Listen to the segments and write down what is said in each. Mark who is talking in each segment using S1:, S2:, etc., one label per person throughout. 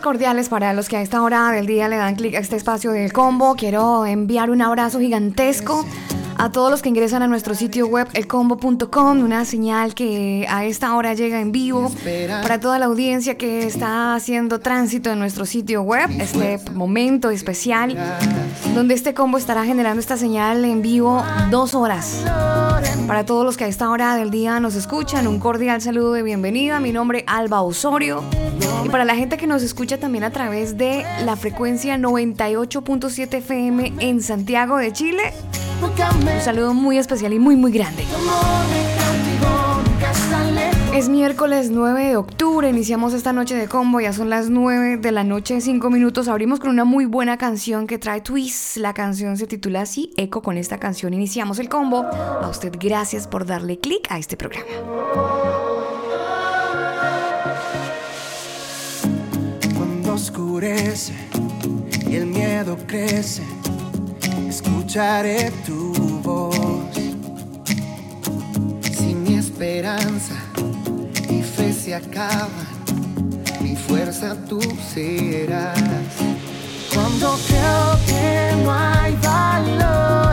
S1: Cordiales para los que a esta hora del día le dan clic a este espacio del combo. Quiero enviar un abrazo gigantesco a todos los que ingresan a nuestro sitio web elcombo.com, una señal que a esta hora llega en vivo para toda la audiencia que está haciendo tránsito en nuestro sitio web, este momento especial donde este combo estará generando esta señal en vivo dos horas. Para todos los que a esta hora del día nos escuchan, un cordial saludo de bienvenida. Mi nombre es Alba Osorio. Y para la gente que nos escucha también a través de la frecuencia 98.7 FM en Santiago de Chile, un saludo muy especial y muy muy grande. Es miércoles 9 de octubre, iniciamos esta noche de combo, ya son las 9 de la noche, 5 minutos, abrimos con una muy buena canción que trae Twist, la canción se titula así, Eco, con esta canción iniciamos el combo, a usted gracias por darle clic a este programa.
S2: Cuando oscurece y el miedo crece, escucharé tu voz. Si mi esperanza y fe se acaban, mi fuerza tú serás. Cuando creo que no hay valor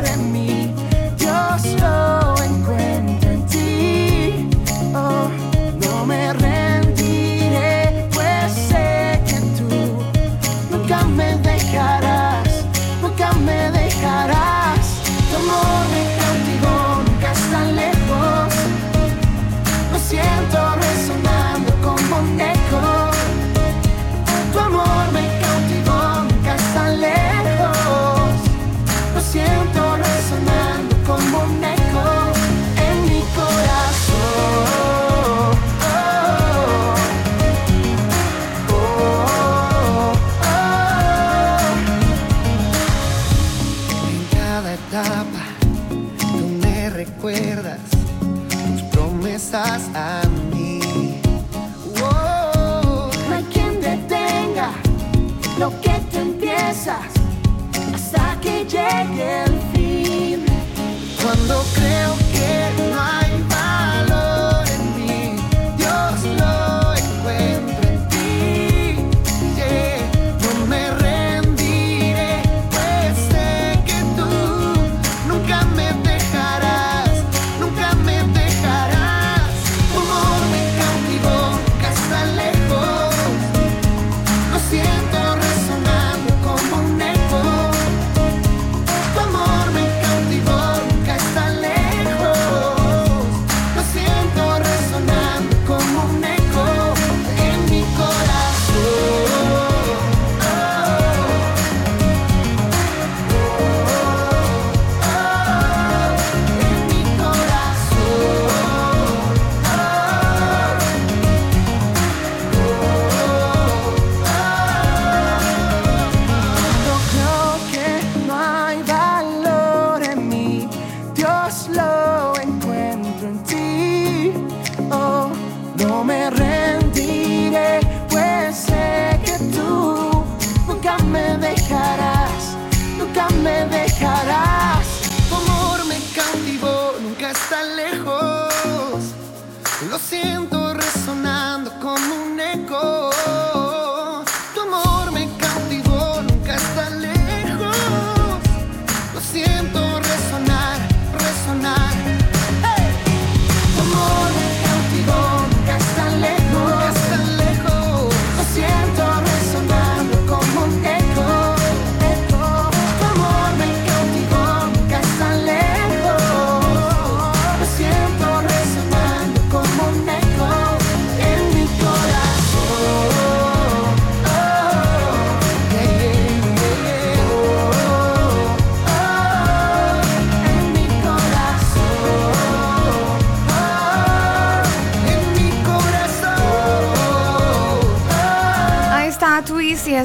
S2: Cuando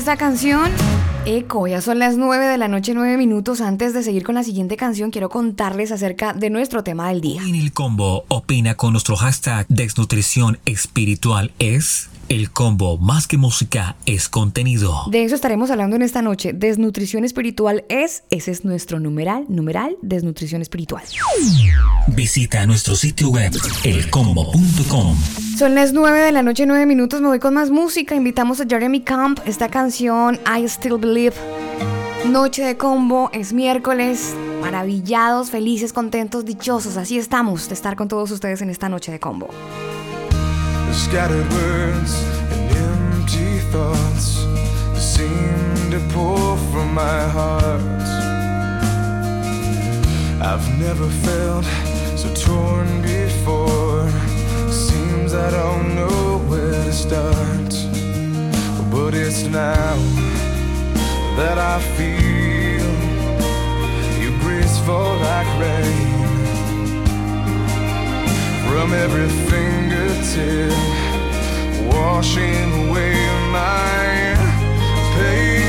S1: esta canción Eco, ya son las 9 de la noche, 9 minutos. Antes de seguir con la siguiente canción, quiero contarles acerca de nuestro tema del día.
S3: En el combo, opina con nuestro hashtag Desnutrición Espiritual es... El combo más que música es contenido.
S1: De eso estaremos hablando en esta noche. Desnutrición espiritual es, ese es nuestro numeral, numeral, desnutrición espiritual.
S3: Visita nuestro sitio web elcombo.com.
S1: Son las 9 de la noche, 9 minutos. Me voy con más música. Invitamos a Jeremy Camp. Esta canción, I Still Believe. Noche de combo, es miércoles. Maravillados, felices, contentos, dichosos. Así estamos de estar con todos ustedes en esta noche de combo.
S4: I've never felt so torn I don't know where to start, but it's now that I feel your grace fall like rain from every fingertip, washing away my pain.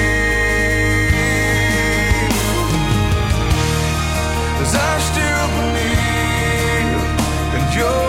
S4: I still believe in your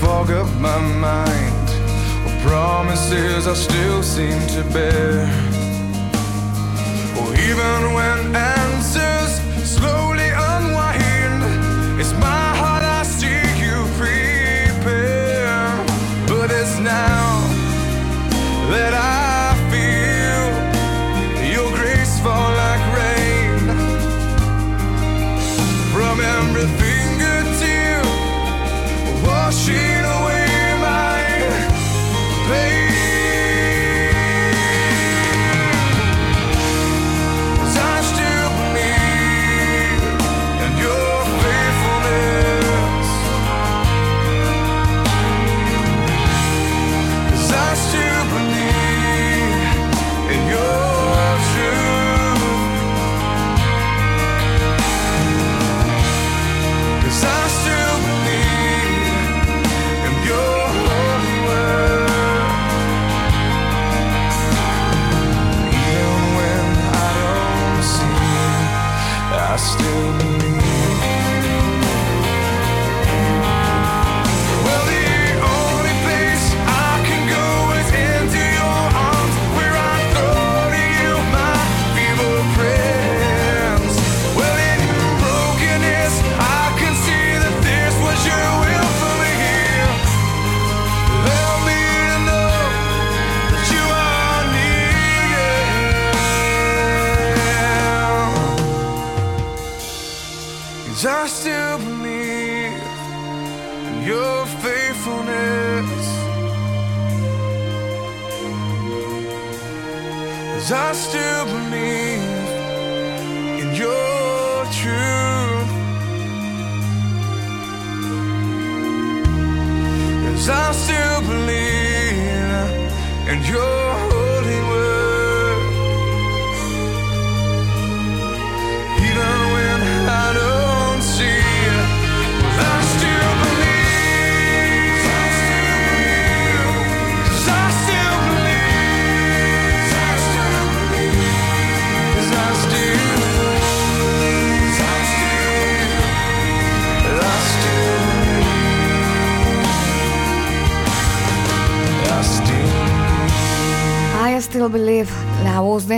S4: fog up my mind, promises I still seem to bear. Even when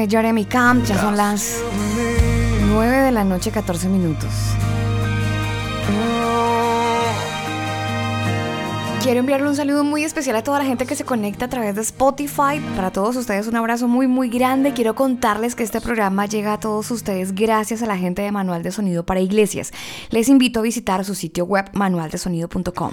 S1: de Jeremy Camp. Ya son las 9 de la noche, 14 minutos. Quiero enviarle un saludo muy especial a toda la gente que se conecta a través de Spotify. Para todos ustedes un abrazo muy muy grande. Quiero contarles que este programa llega a todos ustedes gracias a la gente de Manual de Sonido para Iglesias. Les invito a visitar su sitio web manualdesonido.com.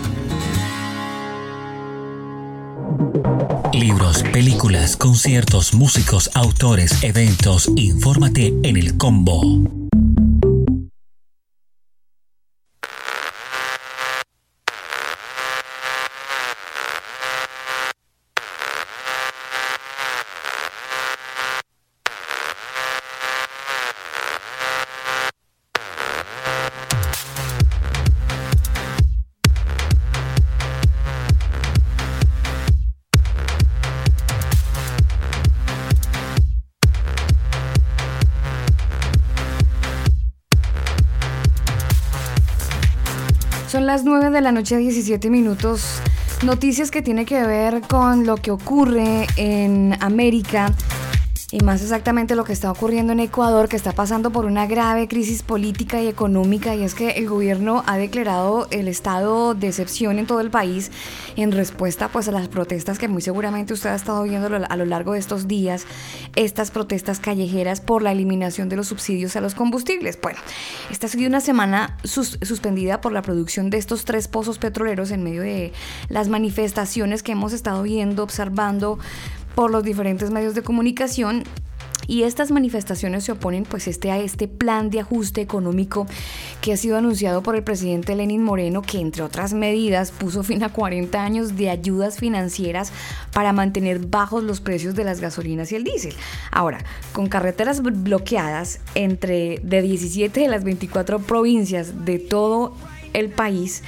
S3: Libros, películas, conciertos, músicos, autores, eventos. Infórmate en el combo.
S1: Son las 9 de la noche, 17 minutos. Noticias que tiene que ver con lo que ocurre en América y más exactamente lo que está ocurriendo en Ecuador, que está pasando por una grave crisis política y económica, y es que el gobierno ha declarado el estado de excepción en todo el país en respuesta pues a las protestas que muy seguramente usted ha estado viendo a lo largo de estos días, estas protestas callejeras por la eliminación de los subsidios a los combustibles. Bueno, esta ha sido una semana suspendida por la producción de estos tres pozos petroleros en medio de las manifestaciones que hemos estado viendo, observando por los diferentes medios de comunicación y estas manifestaciones se oponen pues este, a este plan de ajuste económico que ha sido anunciado por el presidente Lenin Moreno, que entre otras medidas puso fin a 40 años de ayudas financieras para mantener bajos los precios de las gasolinas y el diésel. Ahora, con carreteras bloqueadas entre de 17 de las 24 provincias de todo el país,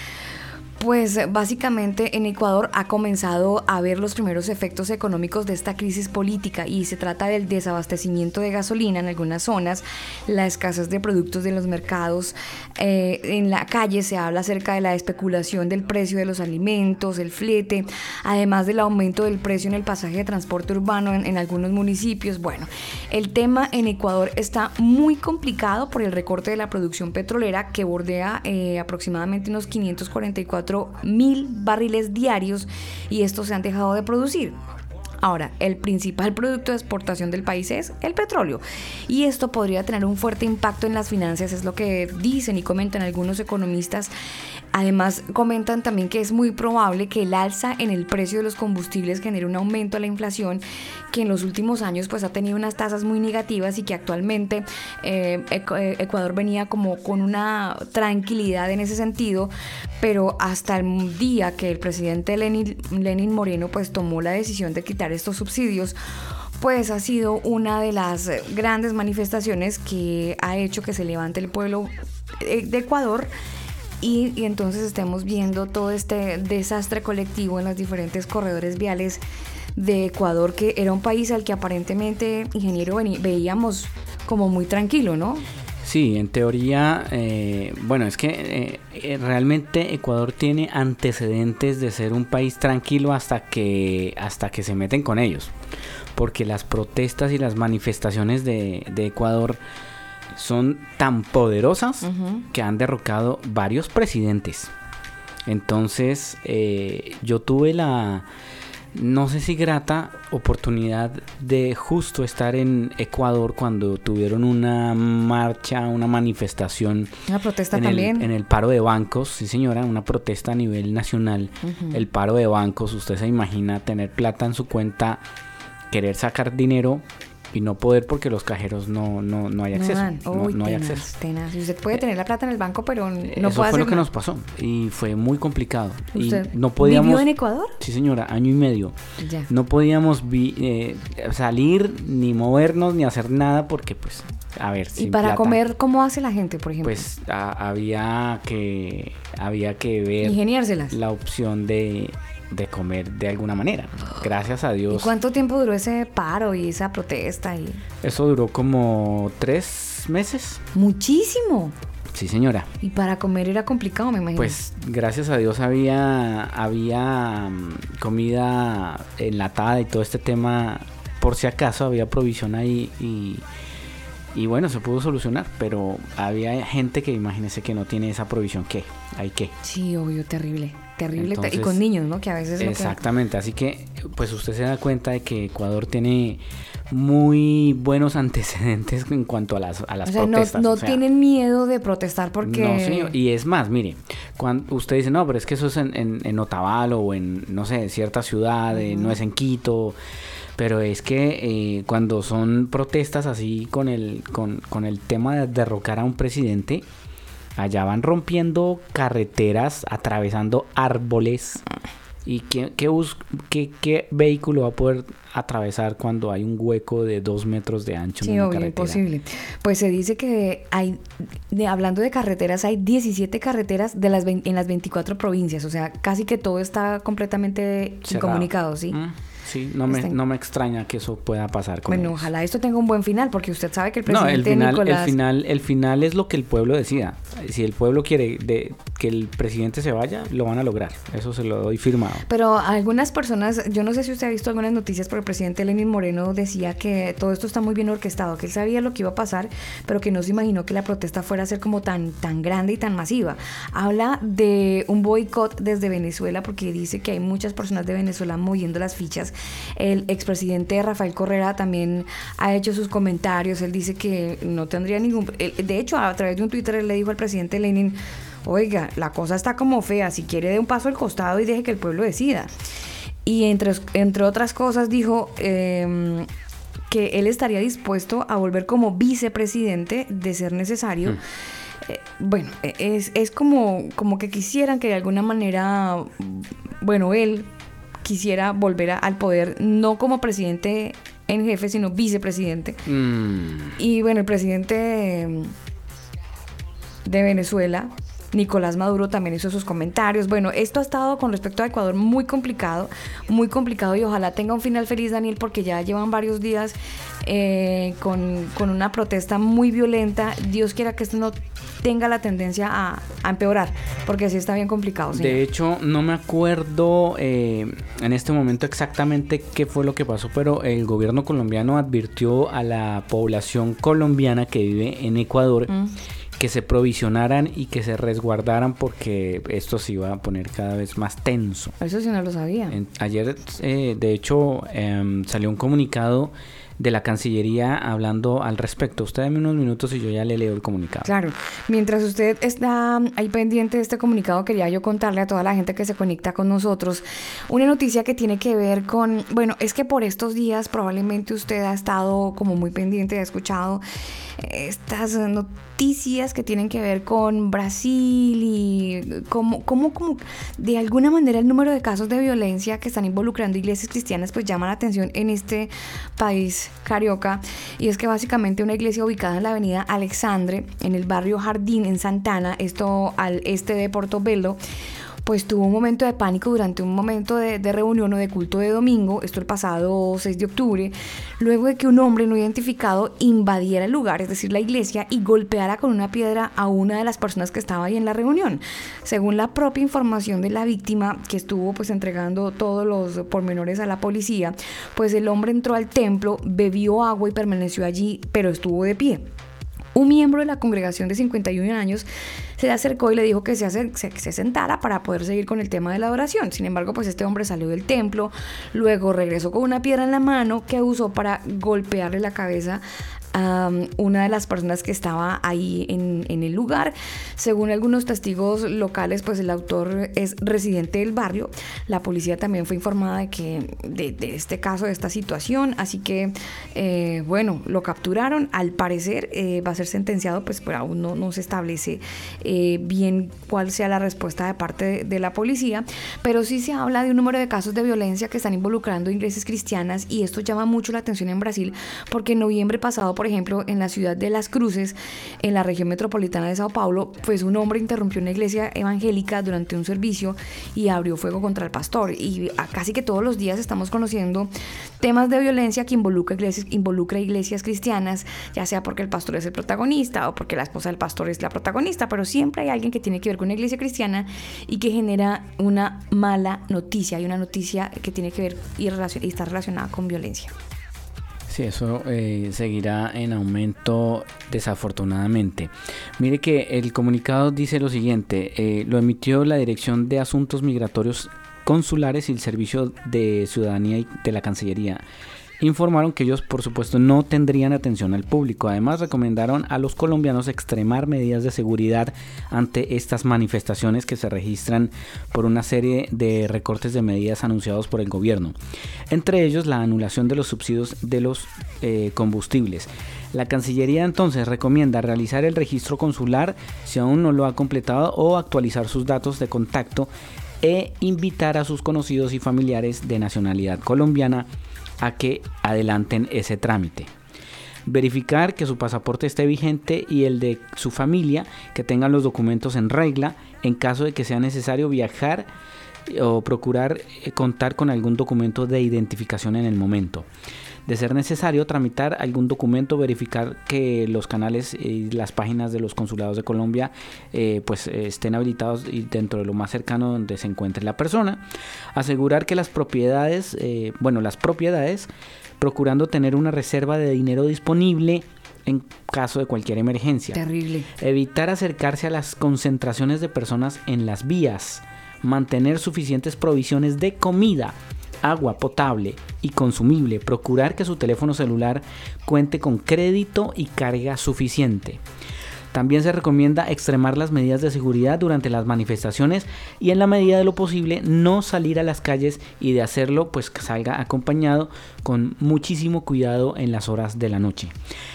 S1: pues básicamente en Ecuador ha comenzado a ver los primeros efectos económicos de esta crisis política y se trata del desabastecimiento de gasolina en algunas zonas, la escasez de productos de los mercados, eh, en la calle se habla acerca de la especulación del precio de los alimentos, el flete, además del aumento del precio en el pasaje de transporte urbano en, algunos municipios. Bueno, el tema en Ecuador está muy complicado por el recorte de la producción petrolera que bordea eh, aproximadamente unos 544 mil barriles diarios y estos se han dejado de producir. Ahora, el principal producto de exportación del país es el petróleo y esto podría tener un fuerte impacto en las finanzas, es lo que dicen y comentan algunos economistas. Además, comentan también que es muy probable que el alza en el precio de los combustibles genere un aumento a la inflación que en los últimos años pues ha tenido unas tasas muy negativas y que actualmente eh, eh, Ecuador venía como con una tranquilidad en ese sentido, pero hasta el día que el presidente Lenin, Lenin Moreno pues tomó la decisión de quitar estos subsidios, pues ha sido una de las grandes manifestaciones que ha hecho que se levante el pueblo de Ecuador y, entonces estemos viendo todo este desastre colectivo en los diferentes corredores viales de Ecuador, que era un país al que aparentemente, ingeniero, veíamos como muy tranquilo, ¿no?
S5: Sí, en teoría, eh, bueno, es que eh, eh, realmente Ecuador tiene antecedentes de ser un país tranquilo hasta que, hasta que se meten con ellos, porque las protestas y las manifestaciones de, Ecuador son tan poderosas que han derrocado varios presidentes. Entonces, yo tuve la, no sé si grata oportunidad de justo estar en Ecuador cuando tuvieron una marcha, una manifestación.
S1: Una protesta
S5: en
S1: también.
S5: El, en el paro de bancos, sí señora, una protesta a nivel nacional. El paro de bancos, usted se imagina tener plata en su cuenta, querer sacar dinero y no poder porque los cajeros no, no, no hay acceso. No,
S1: Uy,
S5: no hay acceso.
S1: usted puede tener la plata en el banco, pero no
S5: Eso
S1: puede
S5: fue
S1: hacer
S5: lo que
S1: nada.
S5: nos pasó y fue muy complicado. Y
S1: ¿Usted
S5: no podíamos...
S1: vivió en Ecuador?
S5: Sí, señora, año y medio.
S1: Ya.
S5: No podíamos vi- eh, salir, ni movernos, ni hacer nada porque, pues, a ver,
S1: Y para
S5: plata,
S1: comer, ¿cómo hace la gente, por ejemplo?
S5: Pues a- había que había que ver
S1: Ingeniárselas.
S5: la opción de, de comer de alguna manera. Gracias a
S1: ¿Y
S5: Dios.
S1: cuánto tiempo duró ese paro y esa protesta? Y...
S5: Eso duró como tres meses.
S1: Muchísimo.
S5: Sí, señora.
S1: Y para comer era complicado, me imagino.
S5: Pues gracias a Dios había, había mm, comida enlatada y todo este tema, por si acaso había provisión ahí y, y bueno, se pudo solucionar, pero había gente que imagínese que no tiene esa provisión, ¿qué? ¿Hay qué?
S1: Sí, obvio, terrible. Terrible. y con niños, ¿no? Que a veces...
S5: Exactamente, así que pues usted se da cuenta de que Ecuador tiene muy buenos antecedentes en cuanto a las, a las
S1: O sea, no,
S5: protestas.
S1: no
S5: o sea,
S1: tienen miedo de protestar porque...
S5: No, señor. Y es más, mire, cuando usted dice, no, pero es que eso es en, en, en Otavalo o en, no sé, cierta ciudad, eh, no es en Quito. Pero es que eh, cuando son protestas así con el, con, con el tema de derrocar a un presidente, allá van rompiendo carreteras, atravesando árboles. ¿Y qué, qué, bus- qué- qué vehículo va a poder atravesar cuando hay un hueco de dos metros de ancho
S1: Sí,
S5: en una
S1: obvio,
S5: carretera?
S1: imposible. Pues se dice que hay, de- hablando de carreteras, hay 17 carreteras de las en las 24 provincias, o sea, casi que todo está completamente
S5: Cerrado.
S1: incomunicado, ¿sí?
S5: Mm, sí, no me, no me extraña que eso pueda pasar con
S1: Bueno,
S5: ellos.
S1: ojalá esto tenga un buen final, porque usted sabe que el
S5: No,
S1: presidente
S5: el final,
S1: Nicolás...
S5: el final, el final es lo que el pueblo decida. Si el pueblo quiere de, que el presidente se vaya, lo van a lograr. Eso se lo doy firmado.
S1: Pero algunas personas, yo no sé si usted ha visto algunas noticias, pero el presidente Lenin Moreno decía que todo esto está muy bien orquestado, que él sabía lo que iba a pasar, pero que no se imaginó que la protesta fuera a ser como tan, tan grande y tan masiva. Habla de un boicot desde Venezuela porque dice que hay muchas personas de Venezuela moviendo las fichas. El expresidente Rafael Correa también ha hecho sus comentarios, él dice que no tendría ningún... de hecho, a través de un Twitter él le dijo al presidente Lenin, oiga, la cosa está como fea, si quiere dé un paso al costado y deje que el pueblo decida. Y entre, entre otras cosas dijo em, que él estaría dispuesto a volver como vicepresidente de ser necesario. Eh, bueno, es, es como, como que quisieran que de alguna manera, bueno, él quisiera volver a- al poder, no como presidente en jefe, sino vicepresidente.
S5: Mm,
S1: Y bueno, el presidente de Venezuela, Nicolás Maduro, también hizo sus comentarios. Bueno, esto ha estado con respecto a Ecuador muy complicado, muy complicado y ojalá tenga un final feliz, Daniel, porque ya llevan varios días eh, con, con una protesta muy violenta. Dios quiera que esto no tenga la tendencia a, a empeorar, porque sí está bien complicado. señor.
S5: De hecho, no me acuerdo eh, en este momento exactamente qué fue lo que pasó, pero el gobierno colombiano advirtió a la población colombiana que vive en Ecuador
S1: Mm.
S5: Que se provisionaran y que se resguardaran porque esto se iba a poner cada vez más tenso.
S1: Eso sí no lo sabía.
S5: En- ayer, eh, de hecho, em, salió un comunicado de la Cancillería hablando al respecto. Usted dame unos minutos y yo ya le leo el comunicado.
S1: Claro, mientras usted está ahí pendiente de este comunicado, quería yo contarle a toda la gente que se conecta con nosotros una noticia que tiene que ver con, bueno, es que por estos días probablemente usted ha estado como muy pendiente, ha escuchado estas noticias que tienen que ver con Brasil y cómo, cómo, cómo de alguna manera el número de casos de violencia que están involucrando iglesias cristianas pues llama la atención en este país carioca. Y es que básicamente una iglesia ubicada en la avenida Alexandre en el barrio Jardín en Santana, esto al este de Portobelo, pues tuvo un momento de pánico durante un momento de, reunión o de culto de domingo, esto el pasado 6 de octubre, luego de que un hombre no identificado invadiera el lugar, es decir, la iglesia, y golpeara con una piedra a una de las personas que estaba ahí en la reunión. Según la propia información de la víctima, que estuvo pues entregando todos los pormenores a la policía, pues el hombre entró al templo, bebió agua y permaneció allí, pero estuvo de pie. Un miembro de la congregación de 51 años se le acercó y le dijo que se, se- sentara para poder seguir con el tema de la adoración. Sin embargo, pues este hombre salió del templo, luego regresó con una piedra en la mano que usó para golpearle la cabeza um, una de las personas que estaba ahí en, el lugar. Según algunos testigos locales, pues el autor es residente del barrio. La policía también fue informada de que de, este caso, de esta situación, así que eh, bueno, lo capturaron. Al parecer eh, va a ser sentenciado, pues pero aún no, se establece eh, bien cuál sea la respuesta de parte de, de la policía, pero sí se habla de un número de casos de violencia que están involucrando iglesias cristianas y esto llama mucho la atención en Brasil porque en noviembre pasado, por ejemplo, en la ciudad de Las Cruces, en la región metropolitana de Sao Paulo, pues un hombre interrumpió una iglesia evangélica durante un servicio y abrió fuego contra el pastor. Y casi que todos los días estamos conociendo temas de violencia que involucra iglesias, involucra iglesias cristianas, ya sea porque el pastor es el protagonista o porque la esposa del pastor es la protagonista, pero siempre hay alguien que tiene que ver con una iglesia cristiana y que genera una mala noticia, hay una noticia que tiene que ver y, y está relacionada con violencia.
S5: Sí, eso eh, seguirá en aumento desafortunadamente. Mire que el comunicado dice lo siguiente, eh, lo emitió la Dirección de Asuntos Migratorios Consulares y el Servicio de Ciudadanía de la Cancillería informaron que ellos por supuesto no tendrían atención al público. Además recomendaron a los colombianos extremar medidas de seguridad ante estas manifestaciones que se registran por una serie de recortes de medidas anunciados por el gobierno. Entre ellos la anulación de los subsidios de los eh, combustibles. La Cancillería entonces recomienda realizar el registro consular si aún no lo ha completado o actualizar sus datos de contacto e invitar a sus conocidos y familiares de nacionalidad colombiana a que adelanten ese trámite. Verificar que su pasaporte esté vigente y el de su familia, que tengan los documentos en regla en caso de que sea necesario viajar o procurar eh, contar con algún documento de identificación en el momento de ser necesario tramitar algún documento, verificar que los canales y las páginas de los consulados de Colombia eh, pues estén habilitados y dentro de lo más cercano donde se encuentre la persona, asegurar que las propiedades, eh, bueno, las propiedades, procurando tener una reserva de dinero disponible en caso de cualquier emergencia.
S1: Terrible.
S5: Evitar acercarse a las concentraciones de personas en las vías. Mantener suficientes provisiones de comida agua potable y consumible, procurar que su teléfono celular cuente con crédito y carga suficiente. También se recomienda extremar las medidas de seguridad durante las manifestaciones y en la medida de lo posible no salir a las calles y de hacerlo pues salga acompañado con muchísimo cuidado en las horas de la noche.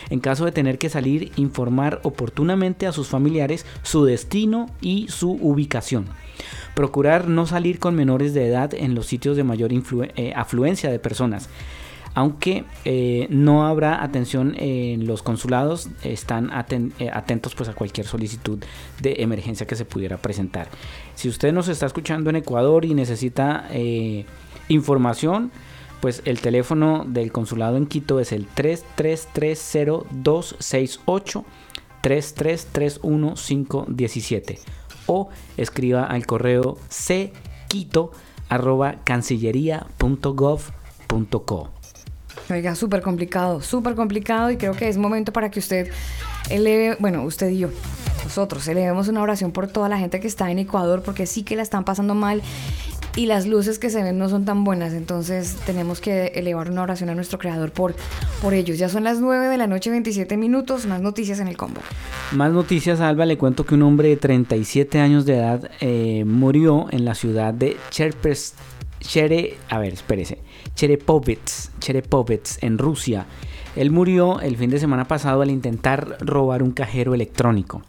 S5: En caso de tener que salir, informar oportunamente a sus familiares su destino y su ubicación. Procurar no salir con menores de edad en los sitios de mayor eh, afluencia de personas. Aunque eh, no habrá atención en los consulados, están eh, atentos pues a cualquier solicitud de emergencia que se pudiera presentar. Si usted nos está escuchando en Ecuador y necesita información, pues el teléfono del consulado en Quito es el 3330268 3331517 o escriba al correo cquito.cancillería.gov.co.
S1: Oiga, súper complicado, súper complicado y creo que es momento para que usted eleve, bueno, usted y yo, nosotros elevemos una oración por toda la gente que está en Ecuador porque sí que la están pasando mal y las luces que se ven no son tan buenas, entonces tenemos que elevar una oración a nuestro creador por, por ellos. Ya son las 9 de la noche, 27 minutos, más noticias en el combo.
S5: Más noticias, Alba, le cuento que un hombre de 37 años de edad eh, murió en la ciudad de Cherpes, a ver, espérese, Cherepovets, Cherepovets, en Rusia. Él murió el fin de semana pasado al intentar robar un cajero electrónico.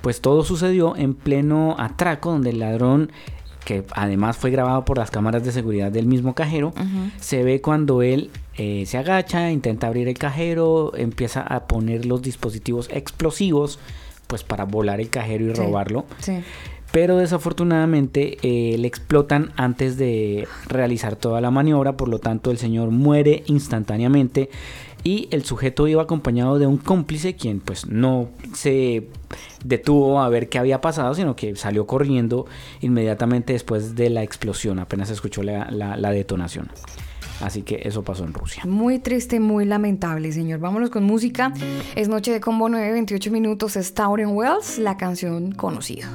S5: Pues todo sucedió en pleno atraco donde el ladrón que además fue grabado por las cámaras de seguridad del mismo cajero, se ve cuando él eh, se agacha, intenta abrir el cajero, empieza a poner los dispositivos explosivos, pues para volar el cajero y robarlo. Pero desafortunadamente eh, le explotan antes de realizar toda la maniobra, por lo tanto el señor muere instantáneamente y el sujeto iba acompañado de un cómplice quien pues no se detuvo a ver qué había pasado, sino que salió corriendo inmediatamente después de la explosión, apenas escuchó la, la, detonación. Así que eso pasó en Rusia.
S1: Muy triste, muy lamentable, señor. Vámonos con música. Es noche de combo 9, 28 minutos. Es Tauren Wells, la canción conocida.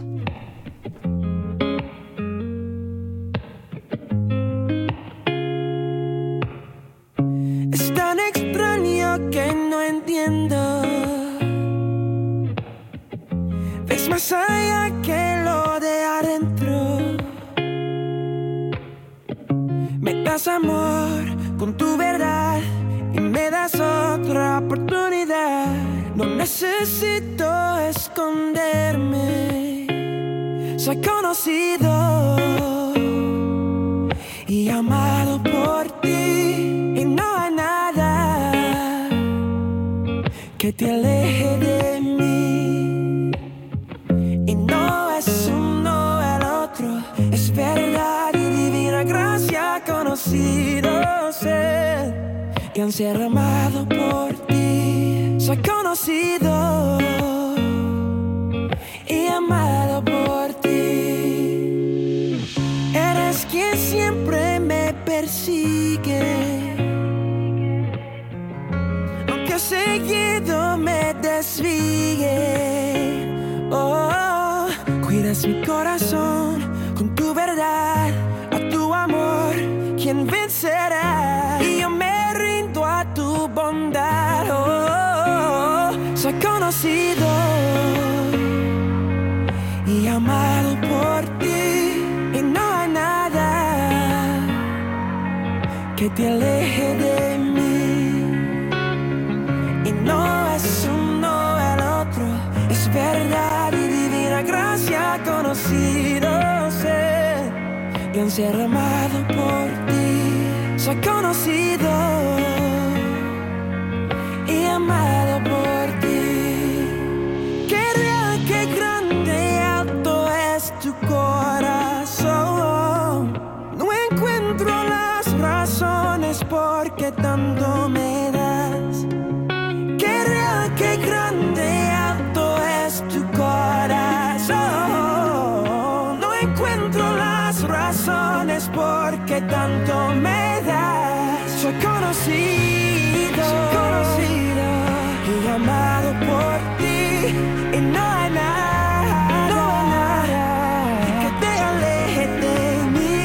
S2: Es tan extraño que no entiendo. Ves más allá que lo de adentro. Me das amor con tu verdad y me das otra oportunidad. No necesito esconderme. Soy conocido y amado por ti. Que te aleje de mí. Y no es uno el otro, es verdad y divina gracia conocido ser y han ser amado por ti. Soy conocido y amado por ti. Eres quien siempre me persigue. Seguido me desvíe. Oh, cuidas mi corazón con tu verdad. A tu amor, quien vencerá. Y yo me rindo a tu bondad. Oh, soy conocido y amado por ti. Y no hay nada que te aleje de. Y divina gracia conocido ser y un ser amado por ti. Soy conocido y amado por ti. Qué real, qué grande y alto es tu corazón. No encuentro las razones por qué tanto me razones por qué tanto me das. Soy conocido, soy conocido y amado por ti. Y no hay nada, no hay nada que te aleje de mí.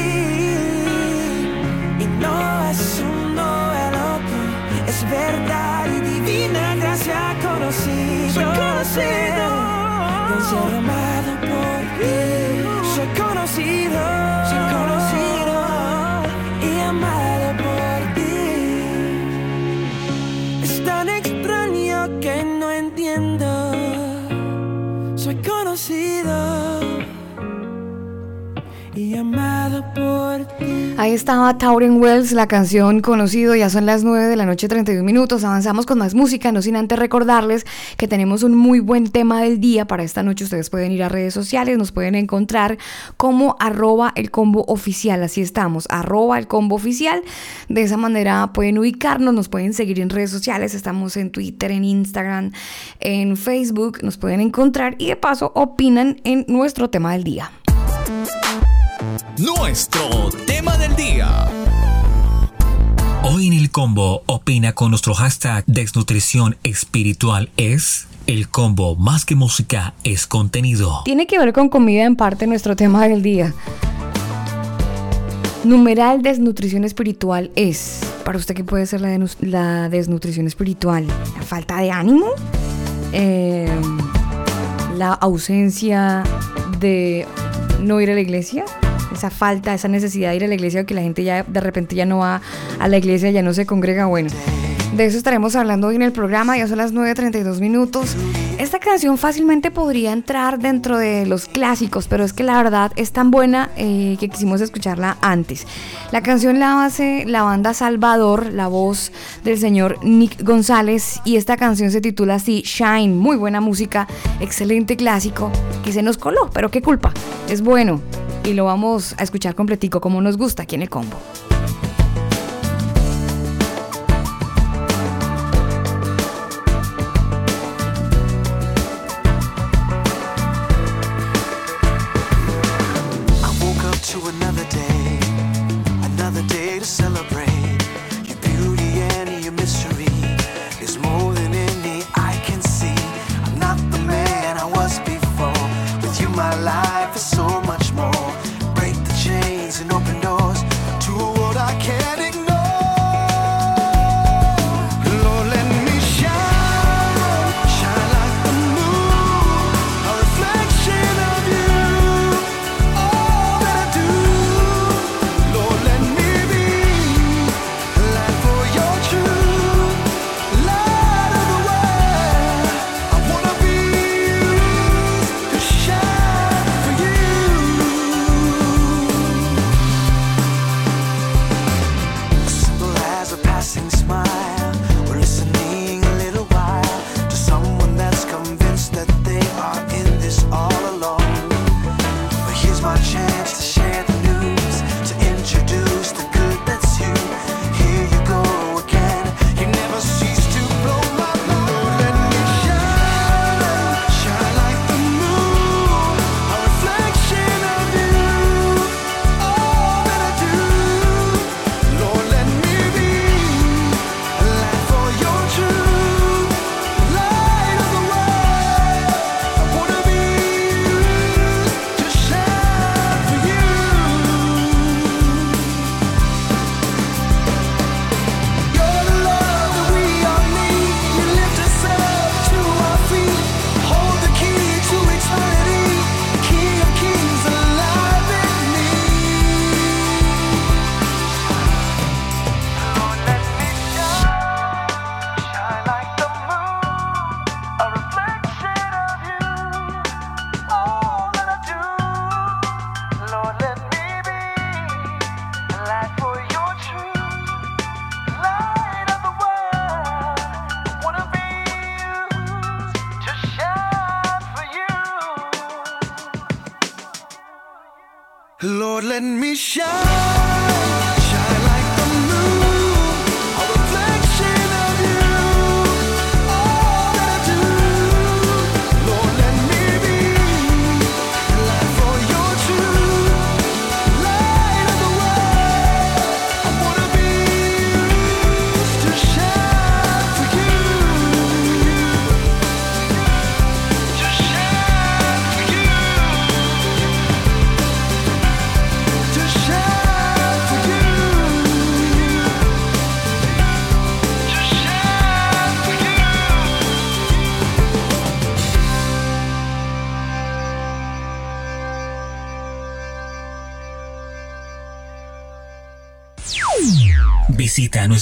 S2: Y no es uno el otro, es verdad y divina gracia conocido. Soy conocido
S1: Ahí estaba Tauren Wells, la canción conocido, ya son las 9 de la noche 31 minutos, avanzamos con más música, no sin antes recordarles que tenemos un muy buen tema del día para esta noche, ustedes pueden ir a redes sociales, nos pueden encontrar como arroba el combo oficial, así estamos, arroba el combo oficial, de esa manera pueden ubicarnos, nos pueden seguir en redes sociales, estamos en Twitter, en Instagram, en Facebook, nos pueden encontrar y de paso opinan en nuestro tema del día.
S6: Nuestro tema del día.
S3: Hoy en el combo opina con nuestro hashtag desnutrición espiritual es el combo más que música es contenido.
S1: Tiene que ver con comida en parte nuestro tema del día. Numeral desnutrición espiritual es, para usted qué puede ser la, la desnutrición espiritual, la falta de ánimo, Eh, la ausencia de no ir a la iglesia, esa falta, esa necesidad de ir a la iglesia, que la gente ya de repente ya no va a la iglesia, ya no se congrega, bueno. De eso estaremos hablando hoy en el programa, ya son las 9.32 minutos. Esta canción fácilmente podría entrar dentro de los clásicos, pero es que la verdad es tan buena eh, que quisimos escucharla antes. La canción la hace la banda Salvador, la voz del señor Nick González, y esta canción se titula así, Shine, muy buena música, excelente clásico, que se nos coló, pero qué culpa, es bueno, y lo vamos a escuchar completico como nos gusta aquí en el combo.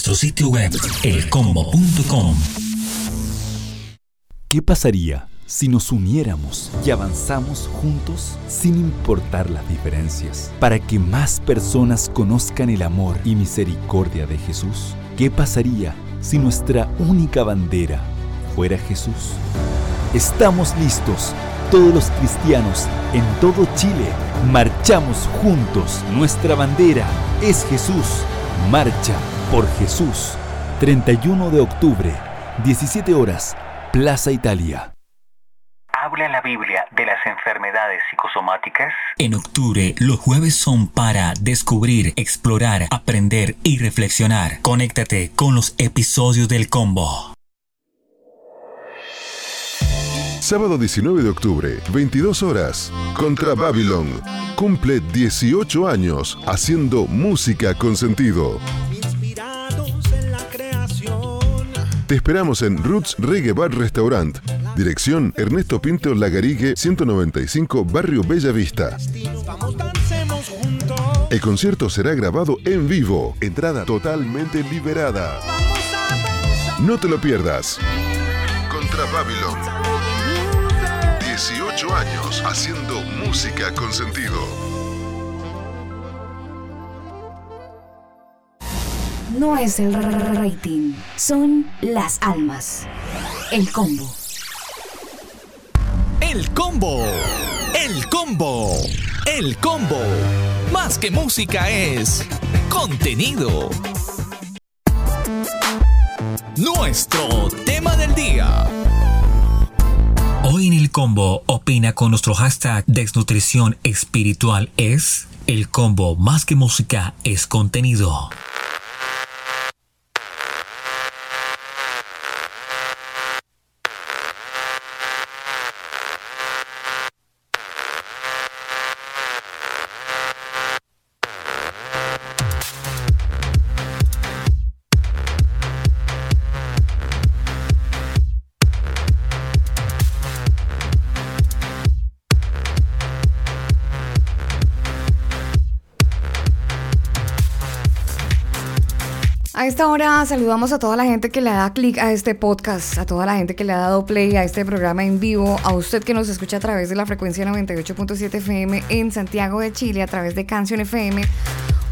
S3: Nuestro sitio web elcombo.com.
S7: ¿Qué pasaría si nos uniéramos y avanzamos juntos sin importar las diferencias para que más personas conozcan el amor y misericordia de Jesús? ¿Qué pasaría si nuestra única bandera fuera Jesús? Estamos listos. Todos los cristianos en todo Chile marchamos juntos. Nuestra bandera es Jesús. Marcha por Jesús. 31 de octubre, 17 horas, Plaza Italia.
S8: ¿Habla la Biblia de las enfermedades psicosomáticas?
S3: En octubre, los jueves son para descubrir, explorar, aprender y reflexionar. Conéctate con los episodios del combo.
S9: Sábado 19 de octubre, 22 horas. Contra Babylon. Cumple 18 años haciendo música con sentido. Te esperamos en Roots Reggae Bar Restaurant. Dirección Ernesto Pinto Lagarigue 195 Barrio Bella Vista. El concierto será grabado en vivo. Entrada totalmente liberada. No te lo pierdas. Contra Babylon. 18 años haciendo música con sentido.
S1: No es el rating, son las almas. El combo.
S6: El combo. El combo. El combo. Más que música es contenido. Nuestro tema del día.
S3: Hoy en el combo opina con nuestro hashtag desnutrición espiritual es el combo más que música es contenido.
S1: A esta hora saludamos a toda la gente que le da clic a este podcast, a toda la gente que le ha dado play a este programa en vivo, a usted que nos escucha a través de la frecuencia 98.7 FM en Santiago de Chile, a través de Canción FM.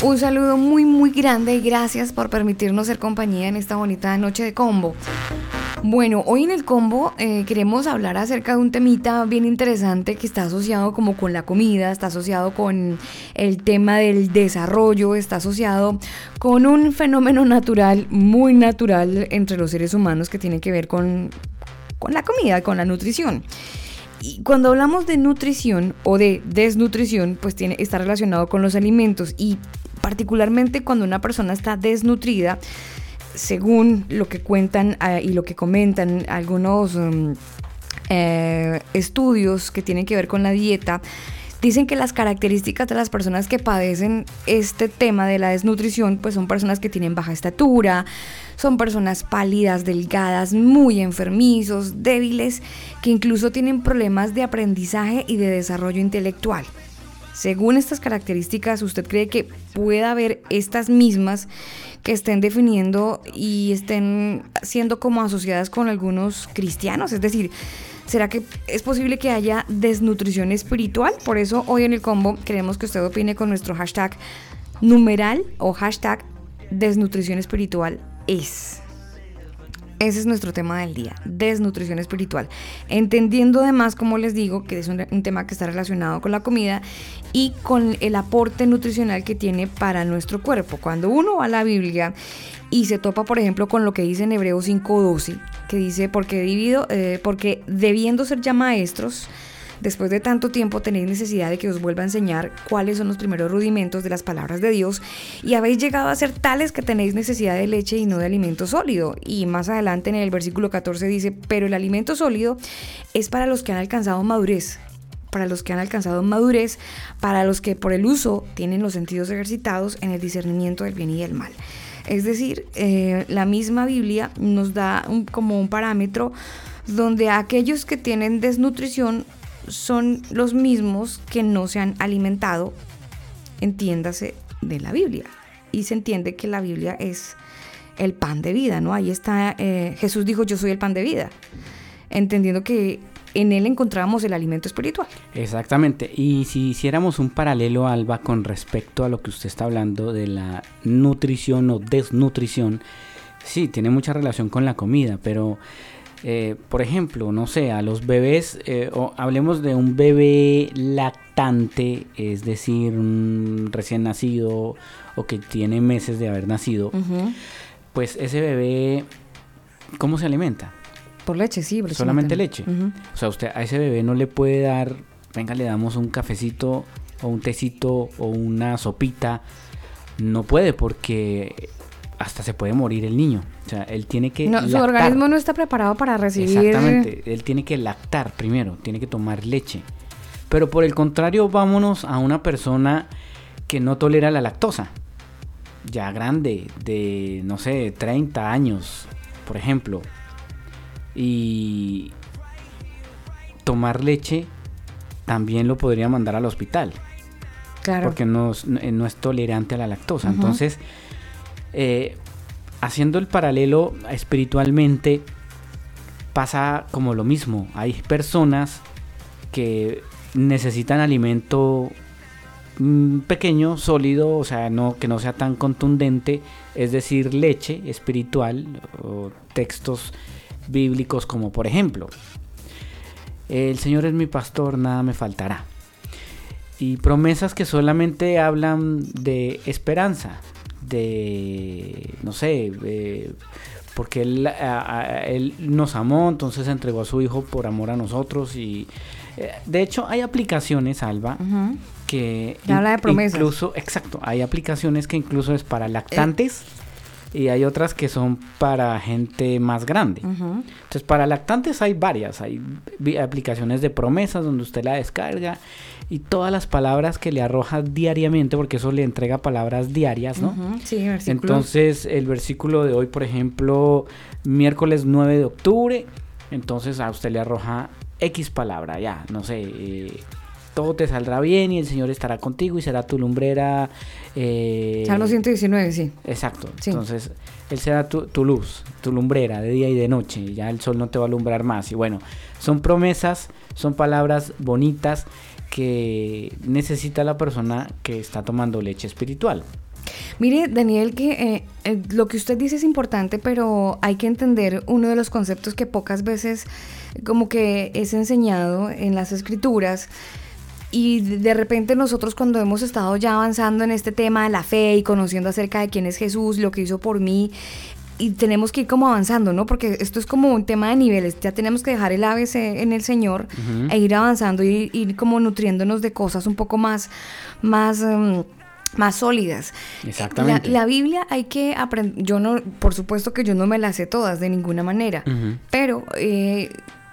S1: Un saludo muy muy grande y gracias por permitirnos ser compañía en esta bonita noche de combo. Bueno, hoy en el combo eh, queremos hablar acerca de un temita bien interesante que está asociado como con la comida, está asociado con el tema del desarrollo, está asociado con un fenómeno natural, muy natural entre los seres humanos que tiene que ver con, con la comida, con la nutrición. Y cuando hablamos de nutrición o de desnutrición, pues tiene, está relacionado con los alimentos y particularmente cuando una persona está desnutrida, según lo que cuentan eh, y lo que comentan algunos um, eh, estudios que tienen que ver con la dieta, dicen que las características de las personas que padecen este tema de la desnutrición, pues son personas que tienen baja estatura, son personas pálidas, delgadas, muy enfermizos, débiles, que incluso tienen problemas de aprendizaje y de desarrollo intelectual. Según estas características, ¿usted cree que pueda haber estas mismas que estén definiendo y estén siendo como asociadas con algunos cristianos? Es decir, ¿será que es posible que haya desnutrición espiritual? Por eso hoy en el combo queremos que usted opine con nuestro hashtag numeral o hashtag desnutrición espiritual es. Ese es nuestro tema del día, desnutrición espiritual. Entendiendo además, como les digo, que es un, tema que está relacionado con la comida y con el aporte nutricional que tiene para nuestro cuerpo. Cuando uno va a la Biblia y se topa, por ejemplo, con lo que dice en Hebreos 5.12, que dice, porque, divido, eh, porque debiendo ser ya maestros, Después de tanto tiempo tenéis necesidad de que os vuelva a enseñar cuáles son los primeros rudimentos de las palabras de Dios y habéis llegado a ser tales que tenéis necesidad de leche y no de alimento sólido. Y más adelante en el versículo 14 dice, pero el alimento sólido es para los que han alcanzado madurez para los que han alcanzado madurez, para los que por el uso tienen los sentidos ejercitados en el discernimiento del bien y del mal. Es decir, eh, la misma Biblia nos da como un parámetro donde aquellos que tienen desnutrición son los mismos que no se han alimentado, entiéndase, de la Biblia. Y se entiende que la Biblia es el pan de vida, ¿no? Ahí está, eh, Jesús dijo, yo soy el pan de vida, entendiendo que en él encontramos el alimento espiritual.
S5: Exactamente. Y si hiciéramos un paralelo, Alba, con respecto a lo que usted está hablando de la nutrición o desnutrición, sí, tiene mucha relación con la comida, pero eh, por ejemplo, no sé, a los bebés, eh, o hablemos de un bebé lactante, es decir, un recién nacido o que tiene meses de haber nacido, pues ese bebé, ¿cómo se alimenta?
S1: Por leche, sí.
S5: Solamente leche. O sea, usted a ese bebé no le puede dar, venga, le damos un cafecito o un tecito o una sopita. No puede porque hasta se puede morir el niño. O sea, él tiene que.
S1: No, su organismo no está preparado para recibir.
S5: Exactamente. Él tiene que lactar primero, tiene que tomar leche. Pero por el contrario, vámonos a una persona que no tolera la lactosa. Ya grande, de no sé, 30 años, por ejemplo. Y tomar leche también lo podría mandar al hospital.
S1: Claro.
S5: Porque no, no es tolerante a la lactosa. Entonces eh, haciendo el paralelo espiritualmente, pasa como lo mismo. Hay personas que necesitan alimento mm, pequeño, sólido, o sea, no, que no sea tan contundente, es decir, leche espiritual o textos bíblicos como por ejemplo, el Señor es mi pastor, nada me faltará. Y promesas que solamente hablan de esperanza, de, no sé, porque él, él, nos amó, entonces entregó a su hijo por amor a nosotros y eh, de hecho hay aplicaciones, Alba, que,
S1: habla de promesas.
S5: incluso, exacto, hay aplicaciones que incluso es para lactantes. y hay otras que son para gente más grande. Entonces, para lactantes hay varias. Hay aplicaciones de promesas donde usted la descarga y todas las palabras que le arroja diariamente, porque eso le entrega palabras diarias, ¿no?
S1: Sí,
S5: Entonces, el versículo de hoy, por ejemplo, miércoles 9 de octubre, entonces a usted le arroja X palabra, ya, no sé, eh, todo te saldrá bien y el Señor estará contigo y será tu lumbrera.
S1: Eh, Salmo 119, sí.
S5: Exacto. Entonces, Él será tu, tu, luz, tu lumbrera de día y de noche. Ya el sol no te va a alumbrar más. Y bueno, son promesas, son palabras bonitas que necesita la persona que está tomando leche espiritual.
S1: Mire, Daniel, que eh, eh, lo que usted dice es importante, pero hay que entender uno de los conceptos que pocas veces como que es enseñado en las escrituras. Y de repente nosotros cuando hemos estado ya avanzando en este tema de la fe y conociendo acerca de quién es Jesús, lo que hizo por mí, y tenemos que ir como avanzando, ¿no? Porque esto es como un tema de niveles. Ya tenemos que dejar el ABC en el Señor e ir avanzando y ir como nutriéndonos de cosas un poco más, más, um, más sólidas.
S5: Exactamente.
S1: La, Biblia hay que aprender. Yo no, por supuesto que yo no me las sé todas de ninguna manera, pero eh,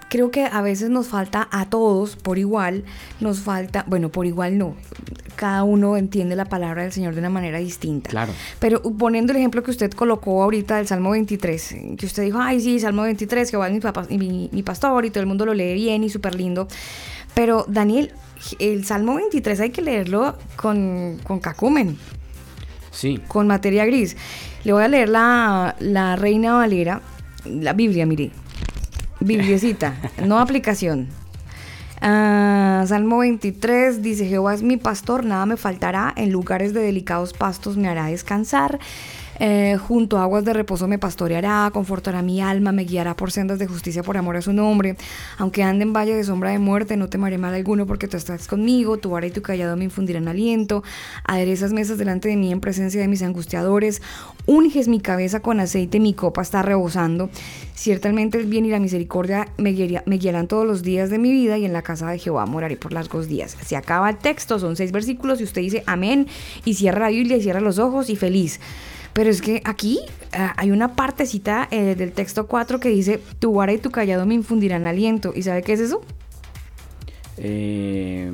S1: creo que a veces nos falta a todos por igual, nos falta, bueno, por igual no, cada uno entiende la palabra del Señor de una manera distinta.
S5: Claro.
S1: Pero poniendo el ejemplo que usted colocó ahorita del Salmo 23, que usted dijo, ay, sí, Salmo 23, que va mi, papá, mi, mi pastor y todo el mundo lo lee bien y súper lindo. Pero Daniel, el Salmo 23 hay que leerlo con, con cacumen.
S5: Sí.
S1: Con materia gris. Le voy a leer la, la Reina Valera, la Biblia, mire. Bibliecita, no aplicación. Ah, Salmo 23 dice, Jehová es mi pastor, nada me faltará, en lugares de delicados pastos me hará descansar. Eh, junto a aguas de reposo me pastoreará, confortará mi alma, me guiará por sendas de justicia por amor a su nombre. Aunque ande en valle de sombra de muerte, no temeré mal alguno porque tú estás conmigo, tu vara y tu callado me infundirán aliento. Aderezas mesas delante de mí en presencia de mis angustiadores. Unges mi cabeza con aceite, mi copa está rebosando. Ciertamente el bien y la misericordia me, me guiarán todos los días de mi vida y en la casa de Jehová moraré por largos días. Se acaba el texto, son seis versículos y usted dice amén y cierra la Biblia y cierra los ojos y feliz. Pero es que aquí ah, hay una partecita eh, del texto 4 que dice, tu vara y tu callado me infundirán aliento. ¿Y sabe qué es eso?
S5: Eh,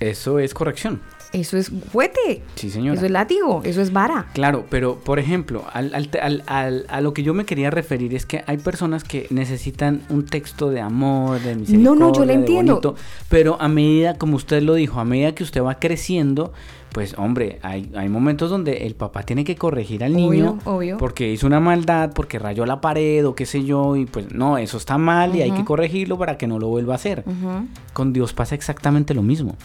S5: eso es corrección.
S1: Eso es juguete.
S5: Sí, señora.
S1: Eso es látigo, eso es vara.
S5: Claro, pero por ejemplo, al- al- al- a lo que yo me quería referir es que hay personas que necesitan un texto de amor, de misericordia,
S1: No, no, yo le entiendo.
S5: bonito, pero a medida, como usted lo dijo, a medida que usted va creciendo, pues hombre, hay, hay momentos donde el papá tiene que corregir al
S1: Obvio,
S5: niño
S1: obvio.
S5: porque hizo una maldad, porque rayó la pared o qué sé yo, y pues no, eso está mal y hay que corregirlo para que no lo vuelva a hacer. Con Dios pasa exactamente lo mismo.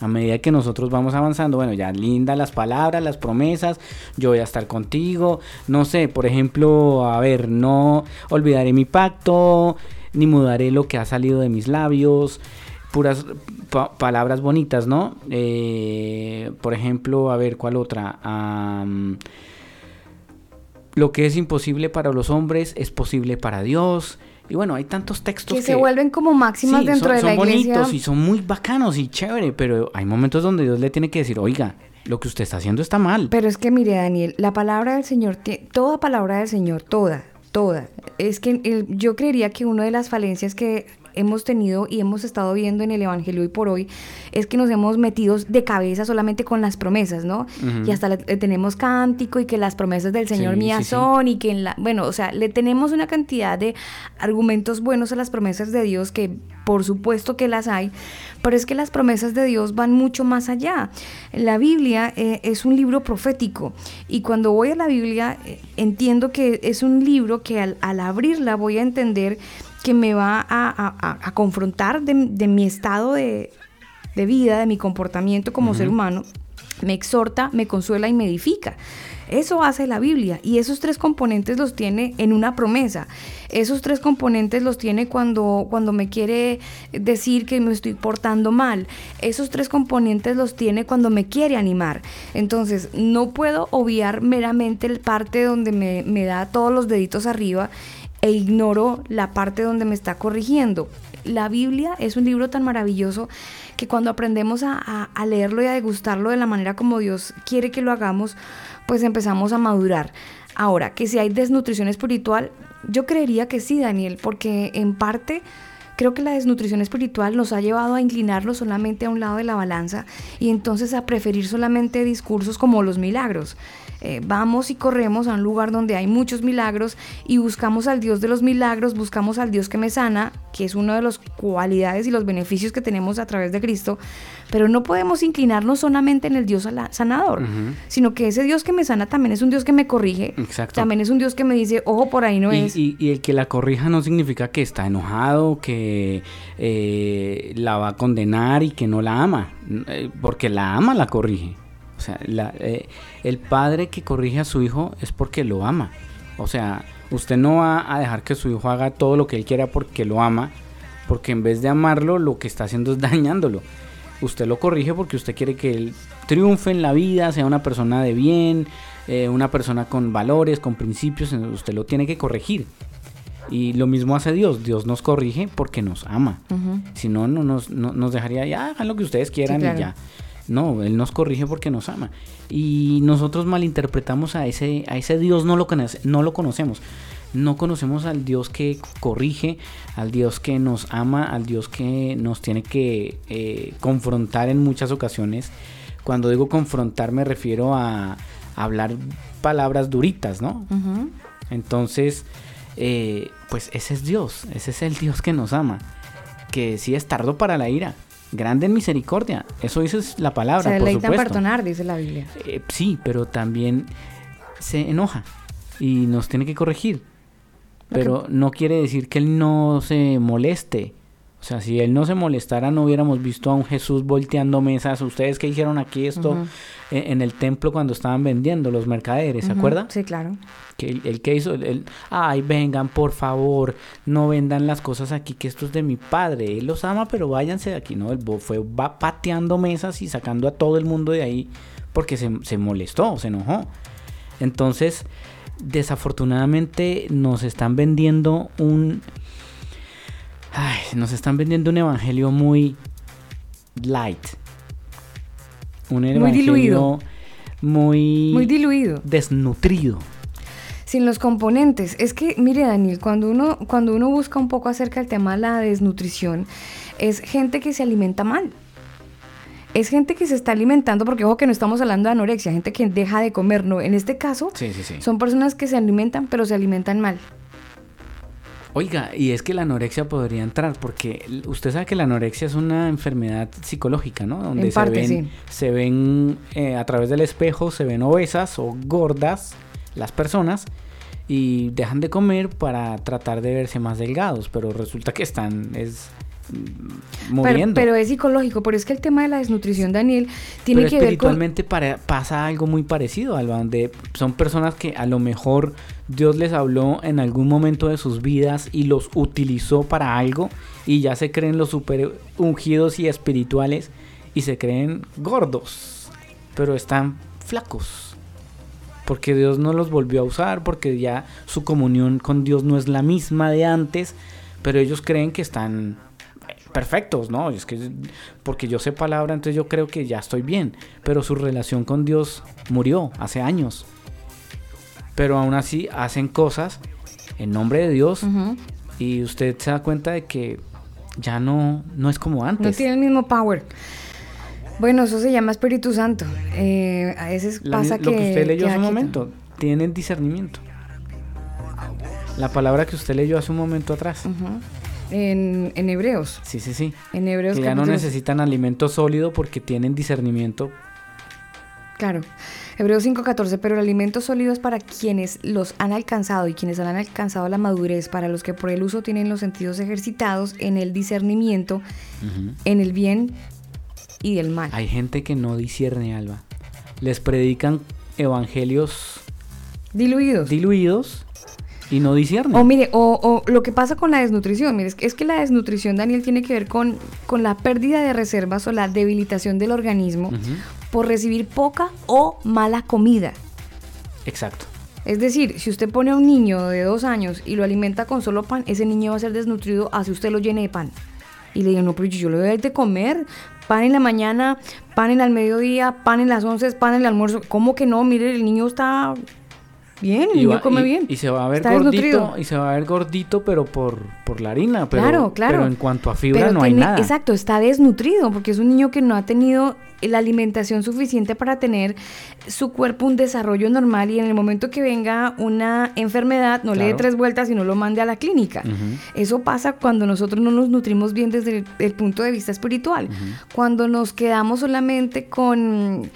S5: A medida que nosotros vamos avanzando, bueno, ya linda las palabras, las promesas, yo voy a estar contigo, no sé, por ejemplo, a ver, no olvidaré mi pacto, ni mudaré lo que ha salido de mis labios, puras pa- palabras bonitas, ¿no? Eh, por ejemplo, a ver, ¿cuál otra? Lo que es imposible para los hombres es posible para Dios. Y bueno, hay tantos textos
S1: Que se vuelven como máximas
S5: Sí,
S1: dentro
S5: son,
S1: de la
S5: son
S1: iglesia.
S5: bonitos y son muy bacanos y chévere, pero hay momentos donde Dios le tiene que decir, oiga, lo que usted está haciendo está mal.
S1: Pero es que mire, Daniel, la palabra del Señor, toda palabra del Señor, toda, toda. Es que el- yo creería que una de las falencias que hemos tenido y hemos estado viendo en el Evangelio hoy por hoy es que nos hemos metido de cabeza solamente con las promesas, ¿no? Y hasta le, tenemos cántico y que las promesas del Señor
S10: Sí,
S1: mías
S10: sí, sí.
S1: son y que en la, bueno, o sea, le tenemos una cantidad de argumentos buenos a las promesas de Dios que por supuesto que las hay, pero es que las promesas de Dios van mucho más allá. La Biblia eh, es un libro profético y cuando voy a la Biblia eh, entiendo que es un libro que al, al abrirla voy a entender que me va a, a- confrontar de, de mi estado de, de vida, de mi comportamiento como ser humano, me exhorta, me consuela y me edifica. Eso hace la Biblia y esos tres componentes los tiene en una promesa. Esos tres componentes los tiene cuando, cuando me quiere decir que me estoy portando mal. Esos tres componentes los tiene cuando me quiere animar. Entonces, no puedo obviar meramente el parte donde me, me da todos los deditos arriba e ignoro la parte donde me está corrigiendo. La Biblia es un libro tan maravilloso que cuando aprendemos a, a- leerlo y a degustarlo de la manera como Dios quiere que lo hagamos, pues empezamos a madurar. Ahora, que si hay desnutrición espiritual, yo creería que sí, Daniel, porque en parte creo que la desnutrición espiritual nos ha llevado a inclinarnos solamente a un lado de la balanza y entonces a preferir solamente discursos como los milagros. Eh, vamos y corremos a un lugar donde hay muchos milagros y buscamos al Dios de los milagros, buscamos al Dios que me sana, que es una de las cualidades y los beneficios que tenemos a través de Cristo, pero no podemos inclinarnos solamente en el Dios sanador, sino que ese Dios que me sana también es un Dios que me corrige,
S5: Exacto.
S1: también es un Dios que me dice, ojo, por ahí no
S5: y,
S1: es.
S5: y- y el que la corrija no significa que está enojado, que eh, la va a condenar y que no la ama, eh, porque la ama, la corrige. O sea, la- eh, el padre que corrige a su hijo es porque lo ama. O sea, usted no va a dejar que su hijo haga todo lo que él quiera porque lo ama, porque en vez de amarlo, lo que está haciendo es dañándolo. Usted lo corrige porque usted quiere que él triunfe en la vida, sea una persona de bien, eh, una persona con valores, con principios, usted lo tiene que corregir. Y lo mismo hace Dios, Dios nos corrige porque nos ama. Si no, no nos, no- nos dejaría, ya, hagan lo que ustedes quieran
S1: claro.
S5: y ya. No, Él nos corrige porque nos ama. Y nosotros malinterpretamos a ese, a ese Dios, no lo, conoce- no lo conocemos. No conocemos al Dios que corrige, al Dios que nos ama, al Dios que nos tiene que eh, confrontar en muchas ocasiones. Cuando digo confrontar me refiero a, hablar palabras duritas, ¿no? Entonces, eh, pues ese es Dios, ese es el Dios que nos ama, que sí es tardo para la ira, grande en misericordia, eso dice la palabra,
S1: Se deleita en perdonar, dice la Biblia.
S5: Eh, sí, pero también se enoja y nos tiene que corregir. Pero no quiere decir que él no se moleste O sea, si él no se molestara, no hubiéramos visto a un Jesús volteando mesas. Ustedes que hicieron aquí esto
S1: Ujú.
S5: en, en el templo cuando estaban vendiendo los mercaderes, ¿se
S1: Ujú,
S5: acuerda?
S1: Sí, claro.
S5: Que el, el que hizo, el, el- ay, vengan, por favor, no vendan las cosas aquí, que esto es de mi padre. Él los ama, pero váyanse de aquí, ¿no? Él fue va pateando mesas y sacando a todo el mundo de ahí porque se, se molestó, se enojó. Entonces, desafortunadamente nos están vendiendo un... Ay, nos están vendiendo un evangelio muy light. Un evangelio
S1: diluido.
S5: muy,
S1: Muy diluido.
S5: desnutrido.
S1: Sin los componentes. Es que, mire, Daniel, cuando uno, cuando uno busca un poco acerca del tema de la desnutrición, es gente que se alimenta mal. Es gente que se está alimentando, porque ojo que no estamos hablando de anorexia, gente que deja de comer, no. En este caso,
S5: Sí, sí, sí.
S1: son personas que se alimentan, pero se alimentan mal.
S5: Oiga, y es que la anorexia podría entrar, porque usted sabe que la anorexia es una enfermedad psicológica, ¿no? Donde
S1: En parte,
S5: se ven,
S1: sí.
S5: se ven eh, a través del espejo, se ven obesas o gordas las personas y dejan de comer para tratar de verse más delgados, pero resulta que están es mm,
S1: Pero,
S5: muriendo.
S1: pero es psicológico, pero es que el tema de la desnutrición, Daniel, tiene
S5: Pero
S1: que ver con...
S5: espiritualmente pasa algo muy parecido, Alba, donde son personas que a lo mejor Dios les habló en algún momento de sus vidas y los utilizó para algo y ya se creen los super ungidos y espirituales y se creen gordos, pero están flacos. Porque Dios no los volvió a usar, porque ya su comunión con Dios no es la misma de antes, pero ellos creen que están perfectos, ¿no? Es que porque yo sé palabra, entonces yo creo que ya estoy bien, pero su relación con Dios murió hace años. Pero aún así hacen cosas en nombre de Dios y usted se da cuenta de que ya no, no es como
S1: No
S5: antes.
S1: tiene el mismo power. Bueno, eso se llama Espíritu Santo. Eh, a veces
S5: La
S1: pasa
S5: mi- lo que usted leyó
S1: que
S5: hace un momento, tienen discernimiento. La palabra que usted leyó hace un momento atrás.
S1: En, en Hebreos.
S5: Sí, sí, sí.
S1: En Hebreos
S5: Que ya no necesitan alimento sólido porque tienen discernimiento.
S1: Claro. Hebreos 5:14, pero el alimento sólido es para quienes los han alcanzado y quienes han alcanzado la madurez, para los que por el uso tienen los sentidos ejercitados en el discernimiento, en el bien y el mal.
S5: Hay gente que no discierne, Alba. Les predican evangelios
S1: Diluidos.
S5: diluidos y no disciernen.
S1: O mire, o, o lo que pasa con la desnutrición, mire, es que, es que la desnutrición, Daniel, tiene que ver con, con la pérdida de reservas o la debilitación del organismo por recibir poca o mala comida.
S5: Exacto.
S1: Es decir, si usted pone a un niño de dos años y lo alimenta con solo pan, ese niño va a ser desnutrido así usted lo llene de pan. Y le digo, no, pero yo le doy de comer pan en la mañana, pan en el mediodía, pan en las once, pan en el almuerzo. ¿Cómo que no? Mire, el niño está bien, el
S5: Y,
S1: niño
S5: va-
S1: come
S5: y-
S1: bien.
S5: y se va a ver
S1: está
S5: gordito
S1: desnutrido.
S5: y se va a ver gordito pero por, por la harina pero,
S1: claro, claro.
S5: pero en cuanto a fibra
S1: Pero
S5: no hay nada
S1: Exacto, está desnutrido porque es un niño que no ha tenido la alimentación suficiente para tener su cuerpo un desarrollo normal y en el momento que venga una enfermedad no le dé tres vueltas y no lo mande a la clínica. Eso pasa cuando nosotros no nos nutrimos bien desde el, el punto de vista espiritual. Cuando nos quedamos solamente con,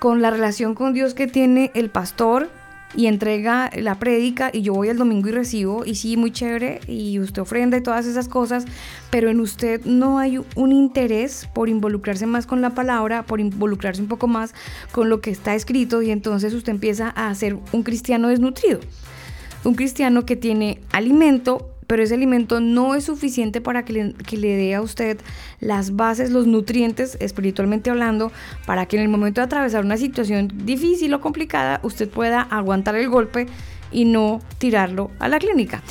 S1: con la relación con Dios que tiene el pastor y entrega la prédica y yo voy el domingo y recibo y sí, muy chévere y usted ofrenda y todas esas cosas, pero en usted no hay un interés por involucrarse más con la palabra, por involucrarse un poco más con lo que está escrito y entonces usted empieza a ser un cristiano desnutrido. Un cristiano que tiene alimento, pero ese alimento no es suficiente para que le, que le dé a usted las bases, los nutrientes, espiritualmente hablando, para que en el momento de atravesar una situación difícil o complicada, usted pueda aguantar el golpe y no tirarlo a la clínica.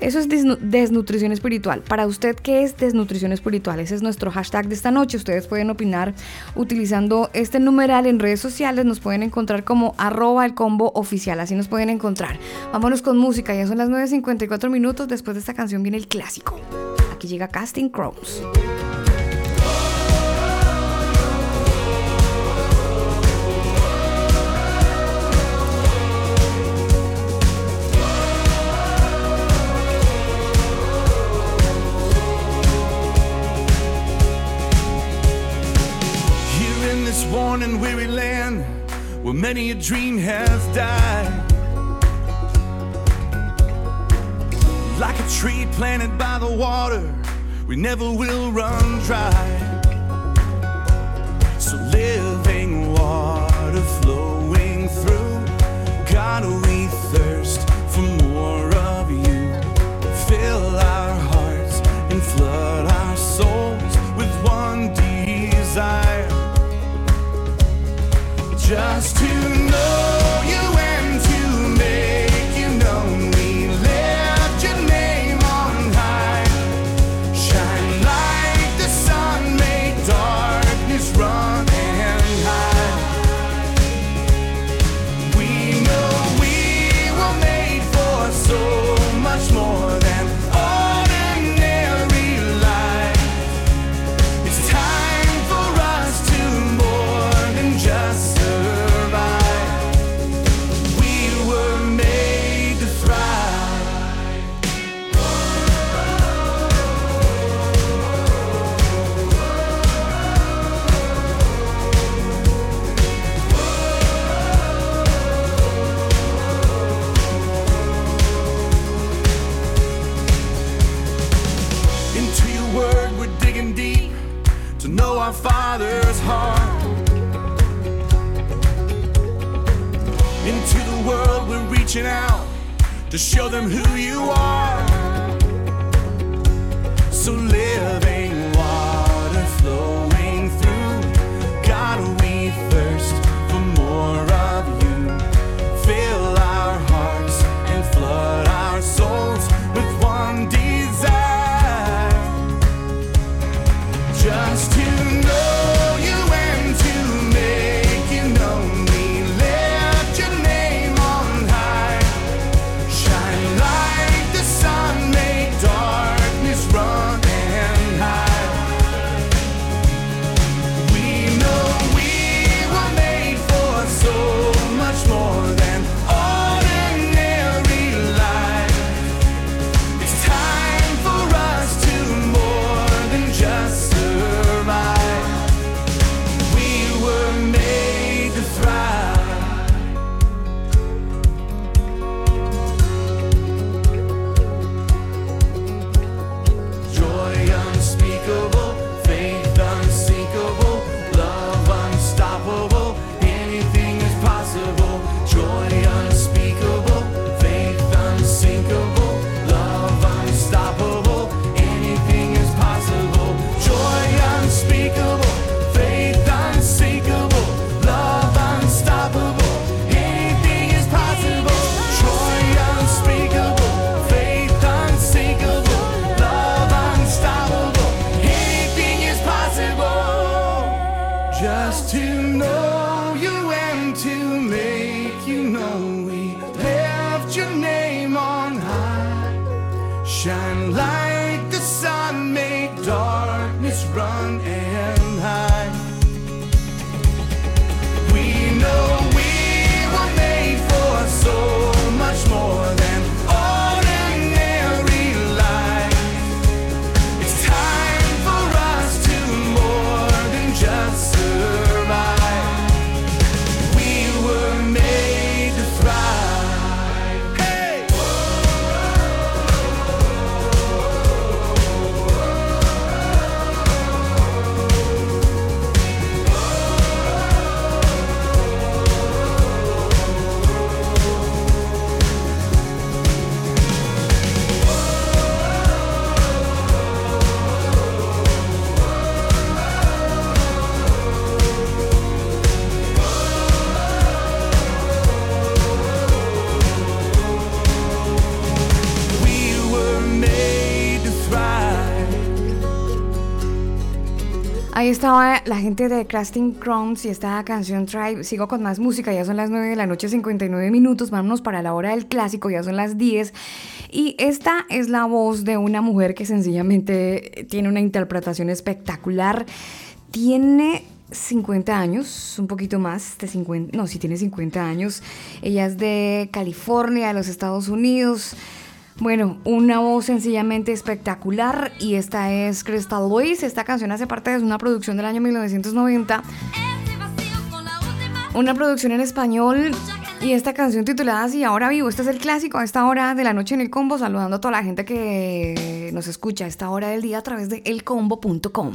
S1: Eso es desnu- desnutrición espiritual. Para usted, ¿qué es desnutrición espiritual? Ese es nuestro hashtag de esta noche. Ustedes pueden opinar utilizando este numeral en redes sociales. Nos pueden encontrar como arroba el combo oficial. Así nos pueden encontrar. Vámonos con música. Ya son las 9.54 minutos. Después de esta canción viene el clásico. Aquí llega Casting Crowns.
S4: Here in weary land where many a dream has died. Like a tree planted by the water we never will run dry. So living water flowing through, God, we thirst for more of you. Fill our hearts and flood our souls with one desire. Just to know Father's heart. Into the world, we're reaching out to show them who you are. So living
S1: Ahí estaba la gente de Crafting Crowns y esta canción Tribe. Sigo con más música, ya son las 9 de la noche, 59 minutos. Vámonos para la hora del clásico, ya son las 10. Y esta es la voz de una mujer que sencillamente tiene una interpretación espectacular. Tiene 50 años, un poquito más de 50, no, sí tiene 50 años. Ella es de California, de los Estados Unidos. Bueno, una voz sencillamente espectacular y esta es Crystal Lois. Esta canción hace parte de una producción del año 1990. Una producción en español
S11: Y esta canción titulada así, Ahora Vivo, este es el clásico a esta hora de la noche en el combo, saludando a toda la gente que nos escucha a esta hora del día a través de elcombo.com.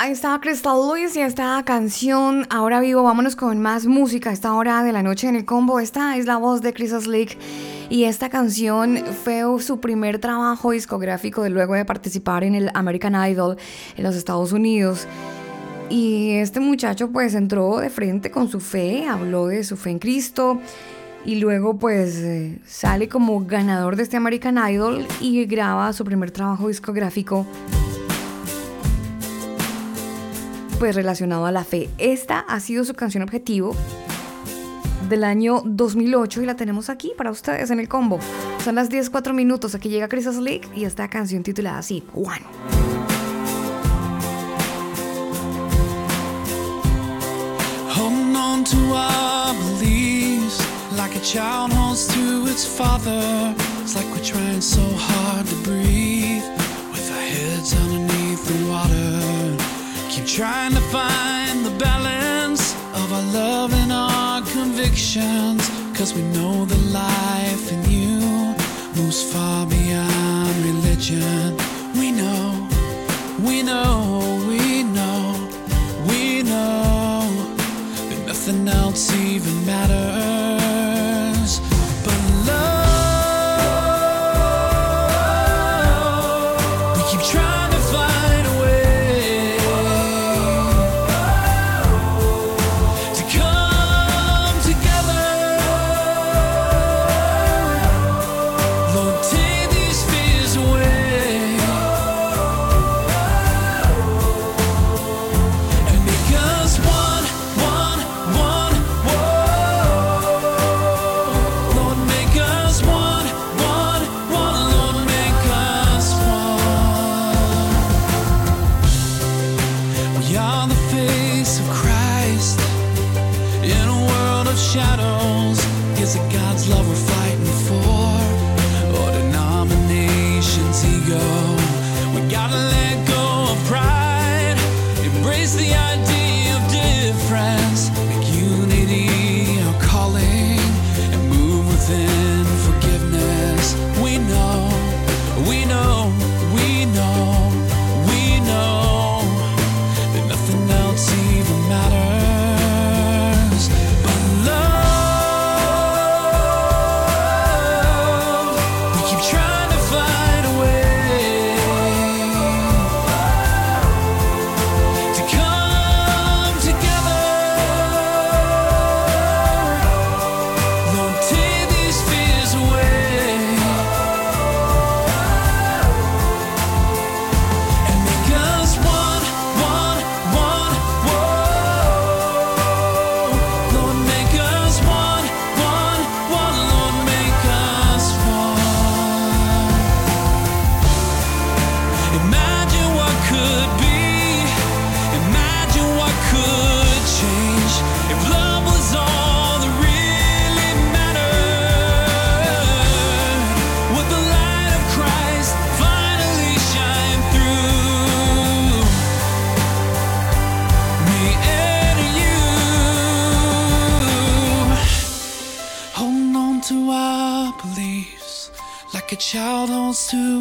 S11: Ahí está Crystal Lewis y esta canción Ahora Vivo. Vámonos con más música a esta hora de la noche en el combo. Esta es la voz de Chris Slick y esta canción fue su primer trabajo discográfico de luego de participar en el American Idol en los Estados Unidos. Y este muchacho pues entró de frente con su fe, habló de su fe en Cristo y luego pues eh, sale como ganador de este American Idol y graba su primer trabajo discográfico pues relacionado a la fe. Esta ha sido su canción objetivo del año 2008 y la tenemos aquí para ustedes en el combo. Son las 10.4 minutos, aquí llega Chris Slick y esta canción titulada así, One.
S10: On to our beliefs like a child holds to its father. It's like we're trying so hard to breathe with our heads underneath the water. trying to find the balance of our love and our convictions. Cause we know the life in you moves far beyond religion. We know, we know, we know, we know that nothing else even matters.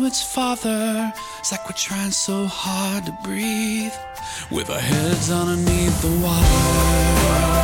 S10: its father. It's like we're trying so hard to breathe with our heads underneath the water.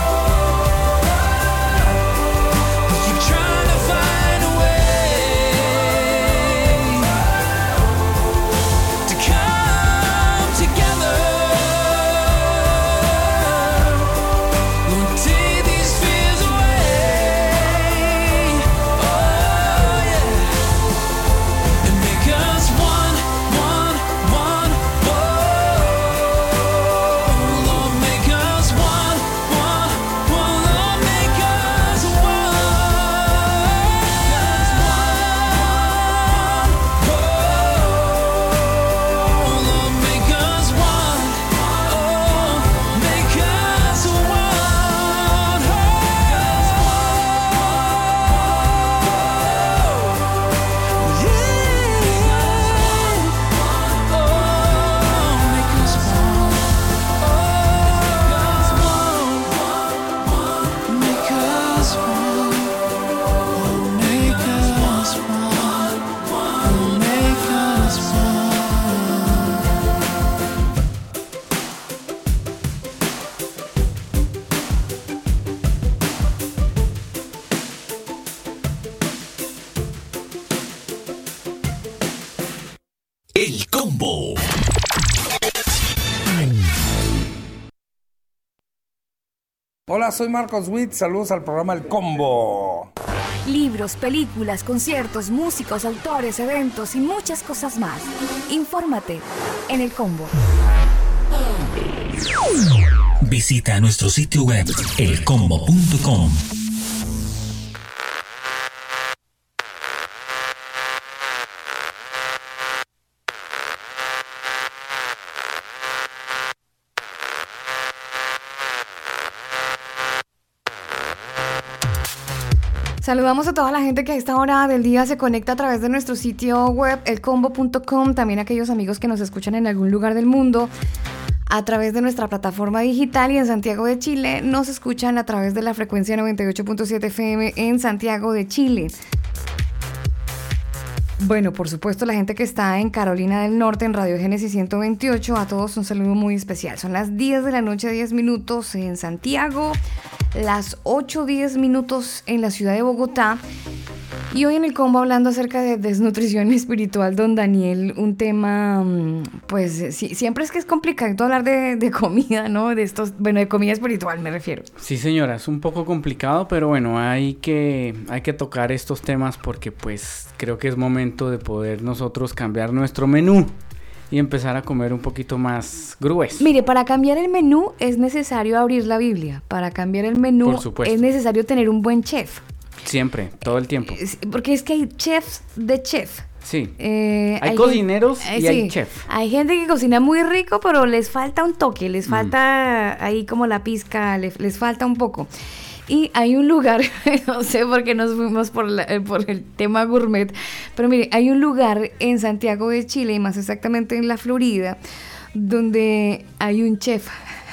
S12: soy Marcos Witt, saludos al programa El Combo.
S1: Libros, películas, conciertos, músicos, autores, eventos y muchas cosas más. Infórmate en El Combo.
S3: Visita nuestro sitio web elcombo.com
S1: Saludamos a toda la gente que a esta hora del día se conecta a través de nuestro sitio web, elcombo.com, también aquellos amigos que nos escuchan en algún lugar del mundo a través de nuestra plataforma digital y en Santiago de Chile nos escuchan a través de la frecuencia 98.7 FM en Santiago de Chile. Bueno, por supuesto, la gente que está en Carolina del Norte, en Radio Génesis 128, a todos un saludo muy especial. Son las 10 de la noche, 10 minutos en Santiago, las 8, 10 minutos en la ciudad de Bogotá. Y hoy en el combo hablando acerca de desnutrición espiritual, don Daniel, un tema, mm, pues sí, siempre es que es complicado hablar de, de comida, ¿no? De estos, bueno, de comida espiritual me refiero.
S5: Sí, señora, es un poco complicado, pero bueno, hay que, hay que tocar estos temas porque pues creo que es momento de poder nosotros cambiar nuestro menú y empezar a comer un poquito más grueso.
S1: Mire, para cambiar el menú es necesario abrir la Biblia. Para cambiar el menú es necesario tener un buen chef.
S5: Siempre, todo el tiempo.
S1: Porque es que hay chefs de chef.
S5: Sí.
S1: Eh,
S5: Hay
S1: gen-
S5: cocineros
S1: eh,
S5: y hay chef.
S1: Hay gente que cocina muy rico, pero les falta un toque, les
S5: Mm.
S1: falta ahí como la pizca, le- les, falta un poco. Y hay un lugar, no sé por qué nos fuimos por, la- eh, por el tema gourmet, pero mire, hay un lugar en Santiago de Chile, y más exactamente en la Florida, donde hay un chef.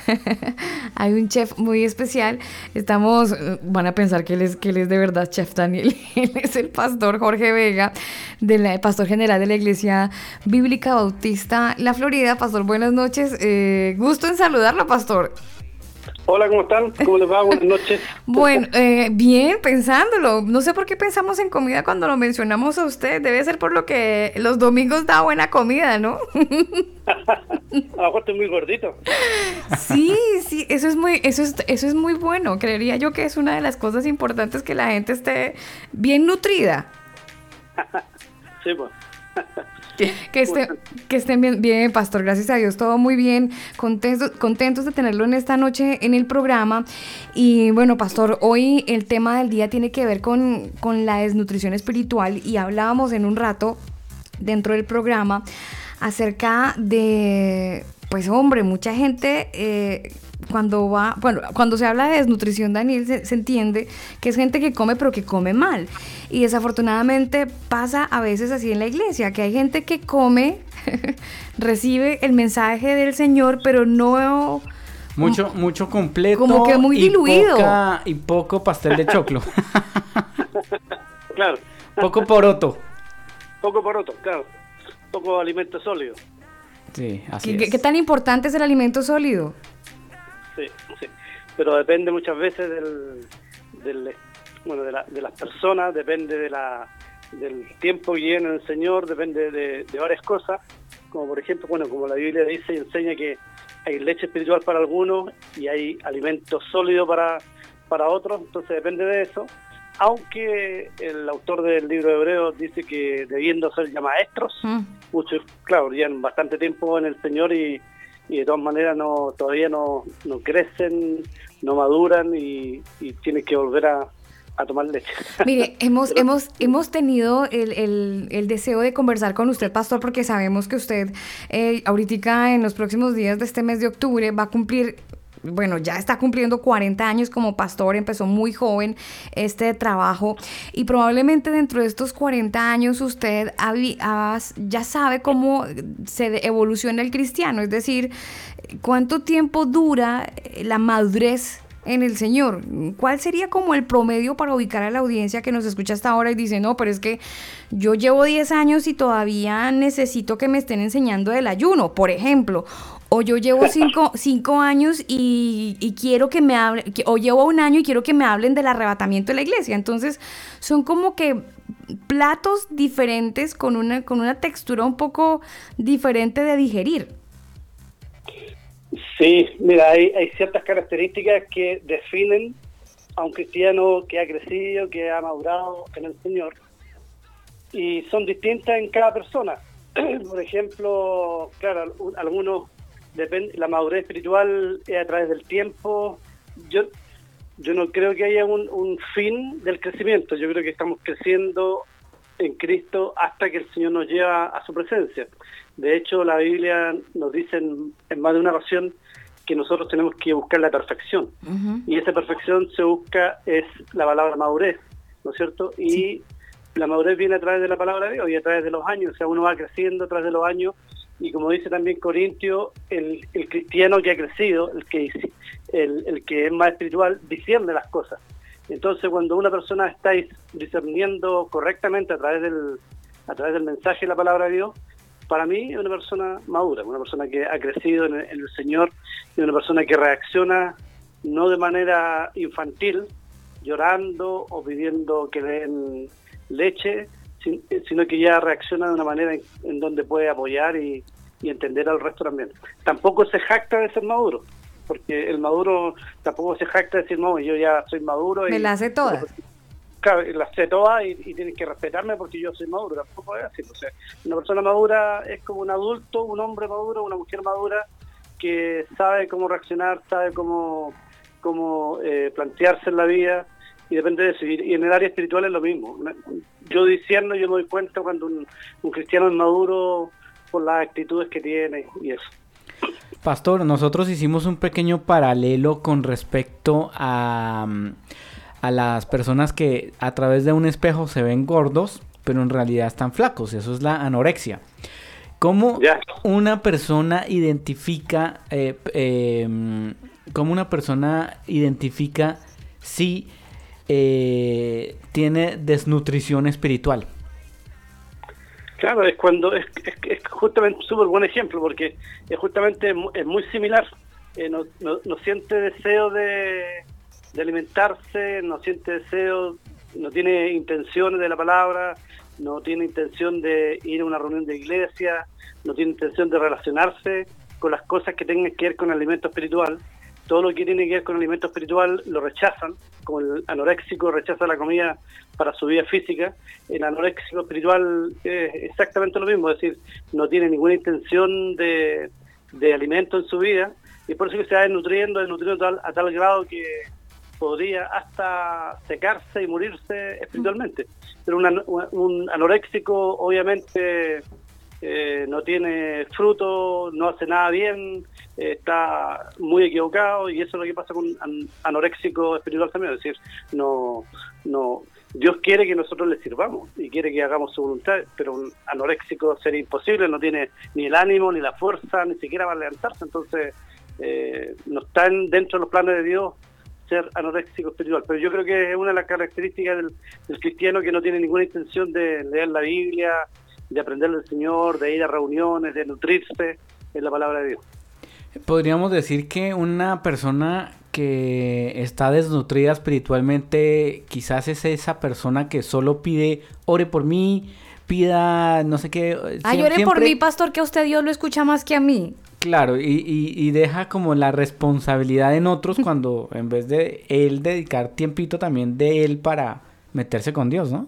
S1: hay un chef muy especial. Estamos, eh, van a pensar que él es, que él es de verdad chef Daniel. Él es el pastor Jorge Vega, del pastor general de la Iglesia Bíblica Bautista La Florida. Pastor, buenas noches. Eh, gusto en saludarlo, pastor.
S13: Hola, ¿cómo están? ¿Cómo les va? Buenas noches.
S1: Bueno, eh, bien, pensándolo. No sé por qué pensamos en comida cuando lo mencionamos a usted. Debe ser por lo que los domingos da buena comida, ¿no?
S13: A lo mejor estoy muy gordito.
S1: Sí, sí, eso es muy, eso es, eso es muy bueno. Creería yo que es una de las cosas importantes que la gente esté bien nutrida.
S13: Sí, pues.
S1: Que, esté- que estén bien, bien, Pastor, gracias a Dios, todo muy bien, contentos, contentos de tenerlo en esta noche en el programa. Y bueno, Pastor, hoy el tema del día tiene que ver con, con la desnutrición espiritual y hablábamos en un rato dentro del programa acerca de, pues hombre, mucha gente eh, cuando va, bueno, cuando se habla de desnutrición, Daniel, se, se entiende que es gente que come pero que come mal. Y desafortunadamente pasa a veces así en la iglesia, que hay gente que come, recibe el mensaje del Señor, pero no...
S5: Mucho, mucho completo.
S1: Como que muy
S5: y
S1: diluido.
S5: poca- y poco pastel de choclo.
S13: Claro.
S5: poco poroto.
S13: Poco poroto, claro. Poco alimento sólido.
S5: Sí, así
S1: ¿Qué, qué-
S5: es.
S1: qué tan importante es el alimento sólido?
S13: Sí, sí. Pero depende muchas veces del, del bueno, de, la- de las personas, depende de la, del tiempo que lleven en el Señor, depende de, de varias cosas. Como por ejemplo, bueno, como la Biblia dice y enseña que hay leche espiritual para algunos y hay alimento sólido para, para otros, entonces depende de eso. Aunque el autor del libro de Hebreos dice que debiendo ser ya maestros, muchos, claro, llevan bastante tiempo en el Señor y, y de todas maneras no todavía no, no crecen, no maduran y, y tienen que volver a, a tomar leche.
S1: Mire, hemos,
S13: Pero-
S1: hemos, hemos tenido el, el- el deseo de conversar con usted, pastor, porque sabemos que usted eh, ahorita en los próximos días de este mes de octubre va a cumplir, bueno, ya está cumpliendo 40 años como pastor, empezó muy joven este trabajo y probablemente dentro de estos 40 años usted ya sabe cómo se evoluciona el cristiano, es decir, cuánto tiempo dura la madurez en el Señor. ¿Cuál sería como el promedio para ubicar a la audiencia que nos escucha hasta ahora y dice, no, pero es que yo llevo 10 años y todavía necesito que me estén enseñando del ayuno, por ejemplo? O yo llevo 5 años y, y quiero que me hablen, o llevo un año y quiero que me hablen del arrebatamiento de la iglesia. Entonces, son como que platos diferentes con una, con una textura un poco diferente de digerir.
S13: Sí, mira, hay, hay ciertas características que definen a un cristiano que ha crecido, que ha madurado en el Señor, y son distintas en cada persona. Por ejemplo, claro, un- algunos depende, la madurez espiritual es a través del tiempo. Yo, yo no creo que haya un, un fin del crecimiento. Yo creo que estamos creciendo en Cristo hasta que el Señor nos lleva a su presencia. De hecho, la Biblia nos dice en, en más de una ocasión que nosotros tenemos que buscar la perfección. Y esa perfección se busca es la palabra madurez. ¿no es cierto? Y la madurez viene a través de la palabra de Dios y a través de los años, o sea, uno va creciendo a través de los años y como dice también Corintio, el, cristiano que ha crecido, el que, el, que es más espiritual, discierne las cosas. Entonces, cuando una persona está discerniendo correctamente a través del, a través del mensaje de la palabra de Dios, para mí es una persona madura, una persona que ha crecido en el, Señor y una persona que reacciona no de manera infantil, llorando o pidiendo que den leche, sino que ya reacciona de una manera en, en donde puede apoyar y, y entender al resto también. Tampoco se jacta de ser maduro, porque el maduro tampoco se jacta de decir, no, yo ya soy maduro. y
S1: Me la sé todas.
S13: Claro, y las sé todas y, y tienen que respetarme porque yo soy maduro. Tampoco es así. O sea, una persona madura es como un adulto, un hombre maduro, una mujer madura que sabe cómo reaccionar, sabe cómo, cómo eh, plantearse en la vida y depende de eso. Y, en el área espiritual es lo mismo. Yo diciendo, yo me doy cuenta cuando un, un cristiano es maduro por las actitudes que tiene y eso.
S5: Pastor, nosotros hicimos un pequeño paralelo con respecto a, a las personas que a través de un espejo se ven gordos, pero en realidad están flacos. Eso es la anorexia. ¿Cómo una persona identifica, eh, eh, cómo una persona identifica si eh, tiene desnutrición espiritual?
S13: Claro, es cuando es, es, justamente un súper buen ejemplo porque es justamente es muy similar. Eh, no siente deseo de, de alimentarse, no siente deseo, no tiene intenciones de la palabra, no tiene intención de ir a una reunión de iglesia, no tiene intención de relacionarse con las cosas que tengan que ver con el alimento espiritual. Todo lo que tiene que ver con alimento espiritual lo rechazan, como el anoréxico rechaza la comida para su vida física, el anoréxico espiritual es exactamente lo mismo, es decir, no tiene ninguna intención de, de alimento en su vida y por eso que se va desnutriendo, desnutriendo tal- a tal grado que podría hasta secarse y morirse espiritualmente. Pero un, ano- un anoréxico obviamente eh, no tiene fruto, no hace nada bien, está muy equivocado y eso es lo que pasa con an- anoréxico espiritual también, es decir, no, no, Dios quiere que nosotros le sirvamos y quiere que hagamos su voluntad, pero un anoréxico sería imposible, no tiene ni el ánimo, ni la fuerza, ni siquiera para levantarse, entonces eh, no está en- dentro de los planes de Dios ser anoréxico espiritual, pero yo creo que es una de las características del, del cristiano que no tiene ninguna intención de leer la Biblia, de aprender del Señor, de ir a reuniones, de nutrirse en la palabra de Dios.
S5: Podríamos decir que una persona que está desnutrida espiritualmente, quizás es esa persona que solo pide, ore por mí, pida no sé qué.
S1: Ay, ore por
S5: siempre-
S1: mí, pastor, que a usted Dios lo escucha más que a mí.
S5: Claro, y, y- y deja como la responsabilidad en otros cuando en vez de él dedicar tiempito también de él para meterse con Dios, ¿no?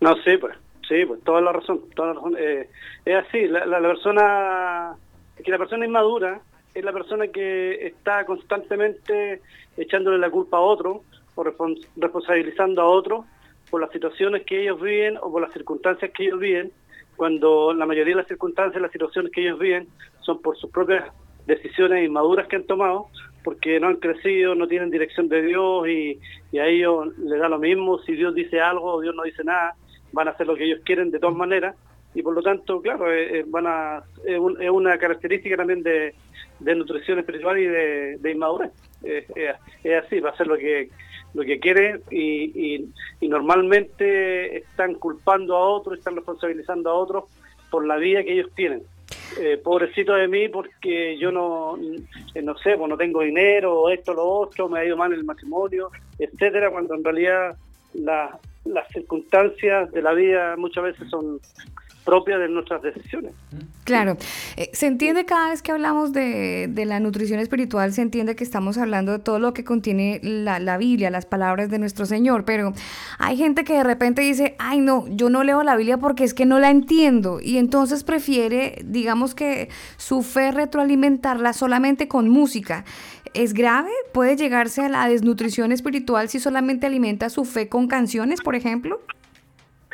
S13: No, sí, pues, sí, pues, toda la razón, toda la razón. Eh, es así, la, la, la persona, que la persona inmadura es la persona que está constantemente echándole la culpa a otro o respons- responsabilizando a otro por las situaciones que ellos viven o por las circunstancias que ellos viven, cuando la mayoría de las circunstancias, las situaciones que ellos viven son por sus propias decisiones inmaduras que han tomado, porque no han crecido, no tienen dirección de Dios y, y a ellos les da lo mismo si Dios dice algo o Dios no dice nada, van a hacer lo que ellos quieren de todas maneras y por lo tanto, claro, eh, eh, van es, un- es una característica también de, de nutrición espiritual y de, de inmadurez. Es así, va a hacer lo que lo que quiere y, y, normalmente están culpando a otros, están responsabilizando a otros por la vida que ellos tienen. Eh, pobrecito de mí porque yo no, no sé, pues no tengo dinero, esto, lo otro, me ha ido mal el matrimonio, etcétera, cuando en realidad la- las circunstancias de la vida muchas veces son propias de nuestras decisiones.
S1: Claro, eh, se entiende cada vez que hablamos de, de la nutrición espiritual, se entiende que estamos hablando de todo lo que contiene la, la Biblia, las palabras de nuestro Señor, pero hay gente que de repente dice, ay no, yo no leo la Biblia porque es que no la entiendo, y entonces prefiere, digamos que su fe retroalimentarla solamente con música. ¿Es grave? ¿Puede llegarse a la desnutrición espiritual si solamente alimenta su fe con canciones, por ejemplo?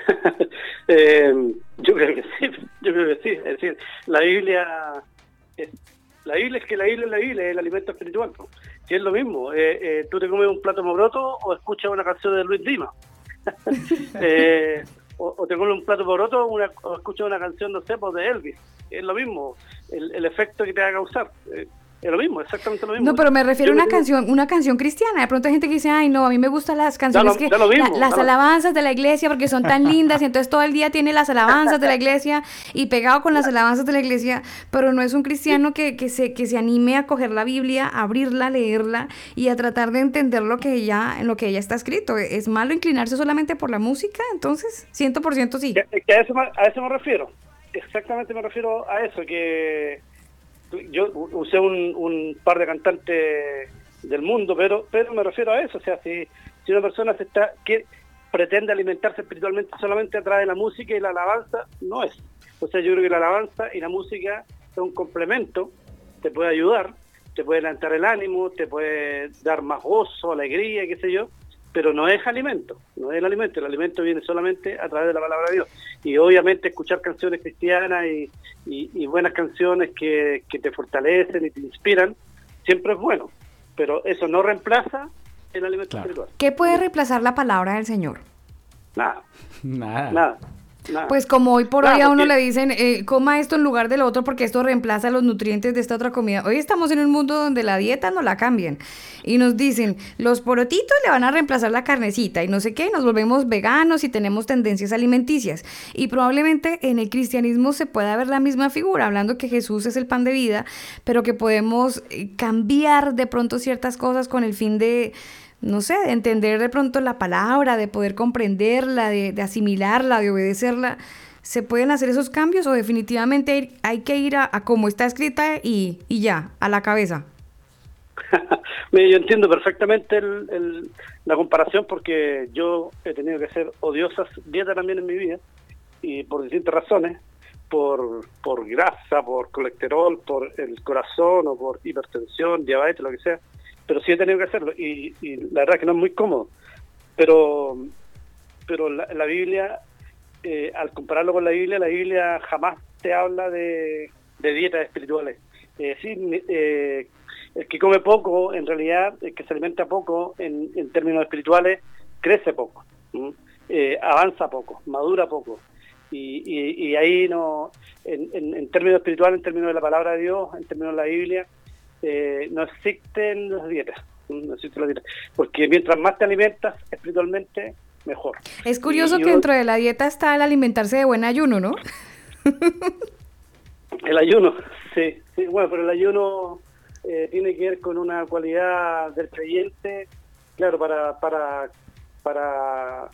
S13: Eh, creo que sí, yo creo que sí. Es decir, la Biblia, la Biblia es que la Biblia es la Biblia, es el alimento espiritual. po. Si es lo mismo, eh, eh, tú te comes un plato mobroto o escuchas una canción de Luis Dima. Eh, o, o te comes un plato por otro una, o escuchas una canción, no sé, pues de Elvis. Es lo mismo, el efecto que te va a causar. Es lo mismo, exactamente lo mismo.
S1: No, pero me refiero a una canción, una canción cristiana. De pronto hay gente que dice, ay, no, a mí me gustan las canciones
S13: lo-
S1: que
S13: mismo,
S1: la- las alabanzas de la iglesia porque son tan lindas y entonces todo el día tiene las alabanzas de la iglesia y pegado con las alabanzas de la iglesia, pero no es un cristiano que, que se que se anime a coger la Biblia, a abrirla, a leerla y a tratar de entender lo que ya en lo que ya está escrito. ¿Es malo inclinarse solamente por la música? Entonces, 100% sí.
S13: Que, que a, eso, me- a eso me refiero. Exactamente me refiero a eso, que yo usé un, par de cantantes del mundo, pero pero me refiero a eso. O sea, si, si una persona está que pretende alimentarse espiritualmente solamente a través de la música y la alabanza, no es. O sea, yo creo que la alabanza y la música son un complemento, te puede ayudar, te puede levantar el ánimo, te puede dar más gozo, alegría, qué sé yo, pero no es alimento, no es el alimento, el alimento viene solamente a través de la palabra de Dios. Y obviamente escuchar canciones cristianas y, y- y buenas canciones que, que te fortalecen y te inspiran, siempre es bueno, pero eso no reemplaza el alimento espiritual.
S1: ¿Qué puede reemplazar la palabra del Señor?
S13: Nada,
S5: Nada.
S13: nada, nada.
S1: Pues como hoy por hoy a uno
S13: porque-
S1: le dicen, eh, coma esto en lugar del otro porque esto reemplaza los nutrientes de esta otra comida. Hoy estamos en un mundo donde la dieta no la cambian. Y nos dicen, los porotitos le van a reemplazar la carnecita y no sé qué, y nos volvemos veganos y tenemos tendencias alimenticias. Y probablemente en el cristianismo se pueda ver la misma figura, hablando que Jesús es el pan de vida, pero que podemos eh, cambiar de pronto ciertas cosas con el fin de no sé, de entender de pronto la palabra, de poder comprenderla, de, de asimilarla, de obedecerla. ¿Se pueden hacer esos cambios o definitivamente hay, que ir a, a como está escrita y, y ya, a la cabeza?
S13: Yo entiendo perfectamente el- el- la comparación porque yo he tenido que hacer odiosas dietas también en mi vida y por distintas razones, por, por grasa, por colesterol, por el corazón o por hipertensión, diabetes, lo que sea, pero sí he tenido que hacerlo y, la verdad es que no es muy cómodo, pero, pero la, Biblia, eh, al compararlo con la Biblia, la Biblia jamás te habla de, dietas espirituales. Eh, sí, eh, el que come poco, en realidad, el que se alimenta poco en, términos espirituales, crece poco. Eh, avanza poco, madura poco. Y, ahí no, en términos espirituales, en términos de la palabra de Dios, en términos de la Biblia, eh, no existen las dietas. No existen las dietas. Porque mientras más te alimentas espiritualmente, mejor.
S1: Es curioso que dentro de la dieta está el alimentarse de buen ayuno, ¿no?
S13: El ayuno, sí, sí, bueno, pero el ayuno eh, tiene que ver con una cualidad del creyente, claro, para, para, para,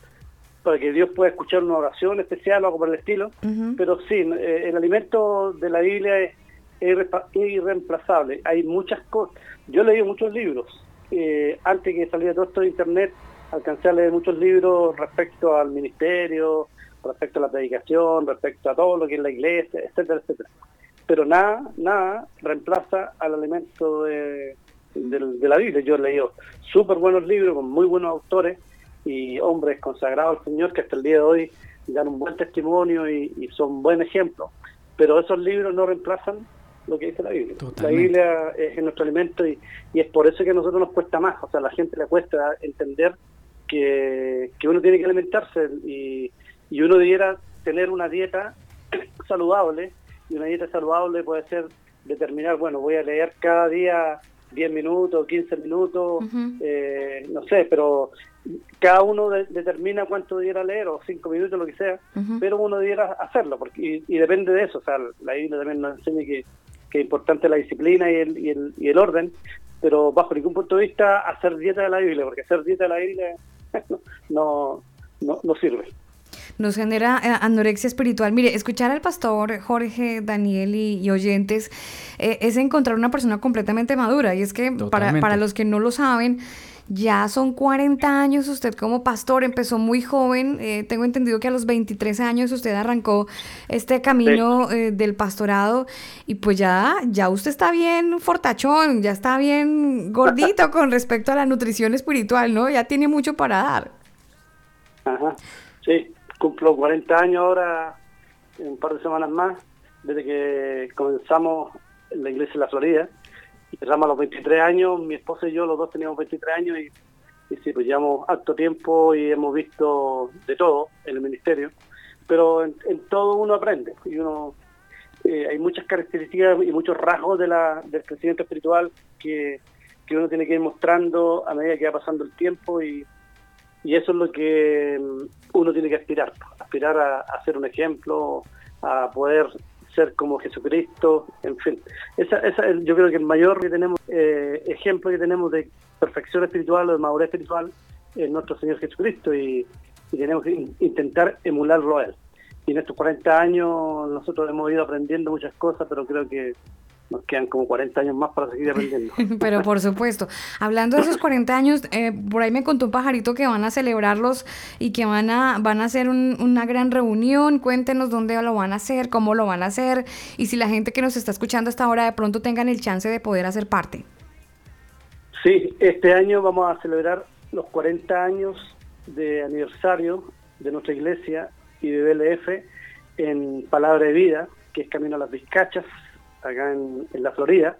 S13: para que Dios pueda escuchar una oración especial o algo por el estilo, pero sí, eh, el alimento de la Biblia es, irreemplazable. Hay muchas cosas. Yo leído muchos libros. Eh, antes que saliera todo esto de Internet, alcancé a leer muchos libros respecto al ministerio, respecto a la predicación, respecto a todo lo que es la iglesia, etcétera, etcétera. Pero nada, nada reemplaza al alimento de, de la Biblia. Yo he leído súper buenos libros con muy buenos autores y hombres consagrados al Señor que hasta el día de hoy dan un buen testimonio y son buen ejemplo. Pero esos libros no reemplazan lo que dice la Biblia. La
S5: Totalmente.
S13: Biblia es nuestro alimento y, y es por eso que a nosotros nos cuesta más. O sea, a la gente le cuesta entender que, que uno tiene que alimentarse y, y uno debiera tener una dieta saludable y una dieta saludable puede ser determinar, bueno, voy a leer cada día 10 minutos, 15 minutos, eh, no sé, pero cada uno de- determina cuánto debiera leer o 5 minutos, lo que sea, pero uno debiera hacerlo porque y, y depende de eso, o sea, la Biblia también nos enseña que, que es importante la disciplina y el, y, el, y el orden, pero bajo ningún punto de vista hacer dieta de la Biblia, porque hacer dieta de la Biblia no, no, no sirve.
S1: Nos genera eh, anorexia espiritual. Mire, escuchar al pastor Jorge, Daniel y, y oyentes eh, es encontrar una persona completamente madura. Y es que para, para los que no lo saben, ya son 40 años usted como pastor, empezó muy joven. eh, tengo entendido que a los 23 años usted arrancó este camino eh, del pastorado y pues ya, ya usted está bien fortachón, ya está bien gordito con respecto a la nutrición espiritual, ¿no? Ya tiene mucho para dar.
S13: Ajá, sí, cumplo 40 años ahora, en un par de semanas más, desde que comenzamos en la iglesia de la Florida. Empezamos a los 23 años, mi esposa y yo, los dos teníamos 23 años y, y sí, pues llevamos alto tiempo y hemos visto de todo en el ministerio, pero en, en todo uno aprende y uno eh, hay muchas características y muchos rasgos de la, del crecimiento espiritual que, que uno tiene que ir mostrando a medida que va pasando el tiempo y, y eso es lo que mm, uno tiene que aspirar, aspirar a, a ser un ejemplo, a poder ser como Jesucristo, en fin. Esa, esa, yo creo que el mayor que tenemos, eh, ejemplo que tenemos de perfección espiritual o de madurez espiritual es nuestro Señor Jesucristo y, y tenemos que in- intentar emularlo a Él. Y en estos 40 años nosotros hemos ido aprendiendo muchas cosas, pero creo que nos quedan como 40 años más para seguir aprendiendo.
S1: Pero por supuesto, hablando de esos 40 años, eh, por ahí me contó un pajarito que van a celebrarlos y que van a, van a hacer un- una gran reunión. Cuéntenos dónde lo van a hacer, cómo lo van a hacer y si la gente que nos está escuchando hasta ahora de pronto tengan el chance de poder hacer parte.
S13: Sí, este año vamos a celebrar los 40 años de aniversario de nuestra iglesia y de BLF en Palabra de Vida, que es Camino a las Vizcachas, acá en, la Florida.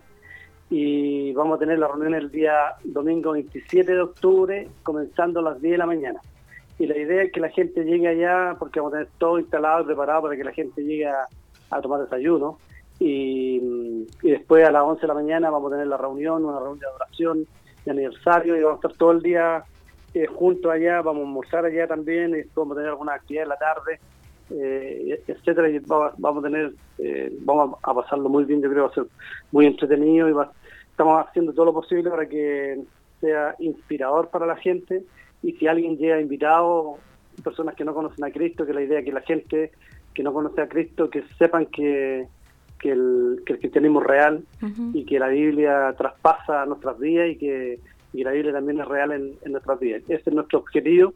S13: Y vamos a tener la reunión el día domingo 27 de octubre, comenzando a las 10 de la mañana. Y la idea es que la gente llegue allá, porque vamos a tener todo instalado y preparado para que la gente llegue a, tomar desayuno. Y, y después a las 11 de la mañana vamos a tener la reunión, una reunión de adoración de aniversario, y vamos a estar todo el día eh, juntos allá, vamos a almorzar allá también, y vamos a tener alguna actividad en la tarde, eh, etcétera, y vamos, vamos a tener, eh, vamos a pasarlo muy bien, yo creo va a ser muy entretenido y va- estamos haciendo todo lo posible para que sea inspirador para la gente y si alguien llega invitado, personas que no conocen a Cristo, que la idea es que la gente que no conoce a Cristo, que sepan que, que, el, que el cristianismo es real y que la Biblia traspasa nuestras vidas y que, y la Biblia también es real en, en nuestras vidas. Ese es nuestro objetivo,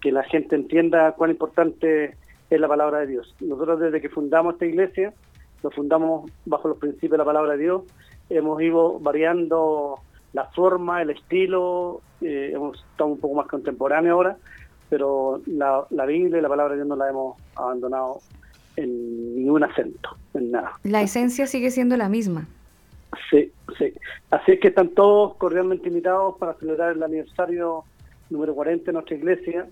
S13: que la gente entienda cuán importante es la palabra de Dios. Nosotros desde que fundamos esta iglesia, lo fundamos bajo los principios de la palabra de Dios, hemos ido variando la forma, el estilo, eh, hemos estado un poco más contemporáneos ahora, pero la, la Biblia y la palabra de Dios no la hemos abandonado en ningún acento, en nada.
S1: La esencia sigue siendo la misma.
S13: Sí, sí. Así es que están todos cordialmente invitados para celebrar el aniversario número 40 de nuestra iglesia,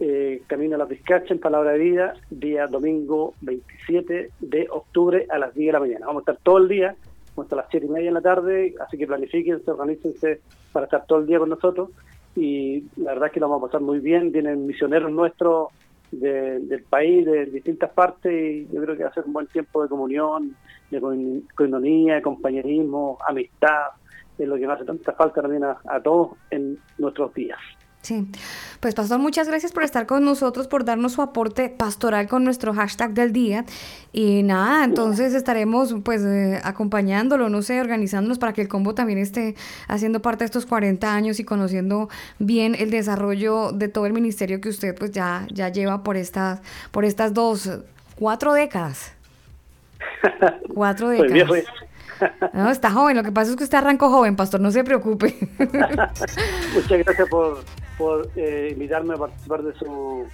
S13: eh, Camino a la Vizcacha en Palabra de Vida, día domingo 27 de octubre a las 10 de la mañana. Vamos a estar todo el día, vamos a estar a las 7 y media en la tarde, así que planifíquense, organícense para estar todo el día con nosotros y la verdad es que lo vamos a pasar muy bien, vienen misioneros nuestros de- del país, de distintas partes y yo creo que va a ser un buen tiempo de comunión, de coin- coinonía, de compañerismo, amistad, es lo que nos hace tanta falta también a todos en nuestros días.
S1: Sí, pues Pastor, muchas gracias por estar con nosotros, por darnos su aporte pastoral con nuestro hashtag del día. Y nada, entonces estaremos pues eh, acompañándolo, no sé, organizándonos para que el combo también esté haciendo parte de estos 40 años y conociendo bien el desarrollo de todo el ministerio que usted pues ya, ya lleva por estas, por estas dos, cuatro décadas. Cuatro
S13: Soy
S1: décadas.
S13: viejo
S1: No, está joven, lo que pasa es que usted arrancó joven, Pastor, no se preocupe.
S13: Muchas gracias por, eh, invitarme a participar de su,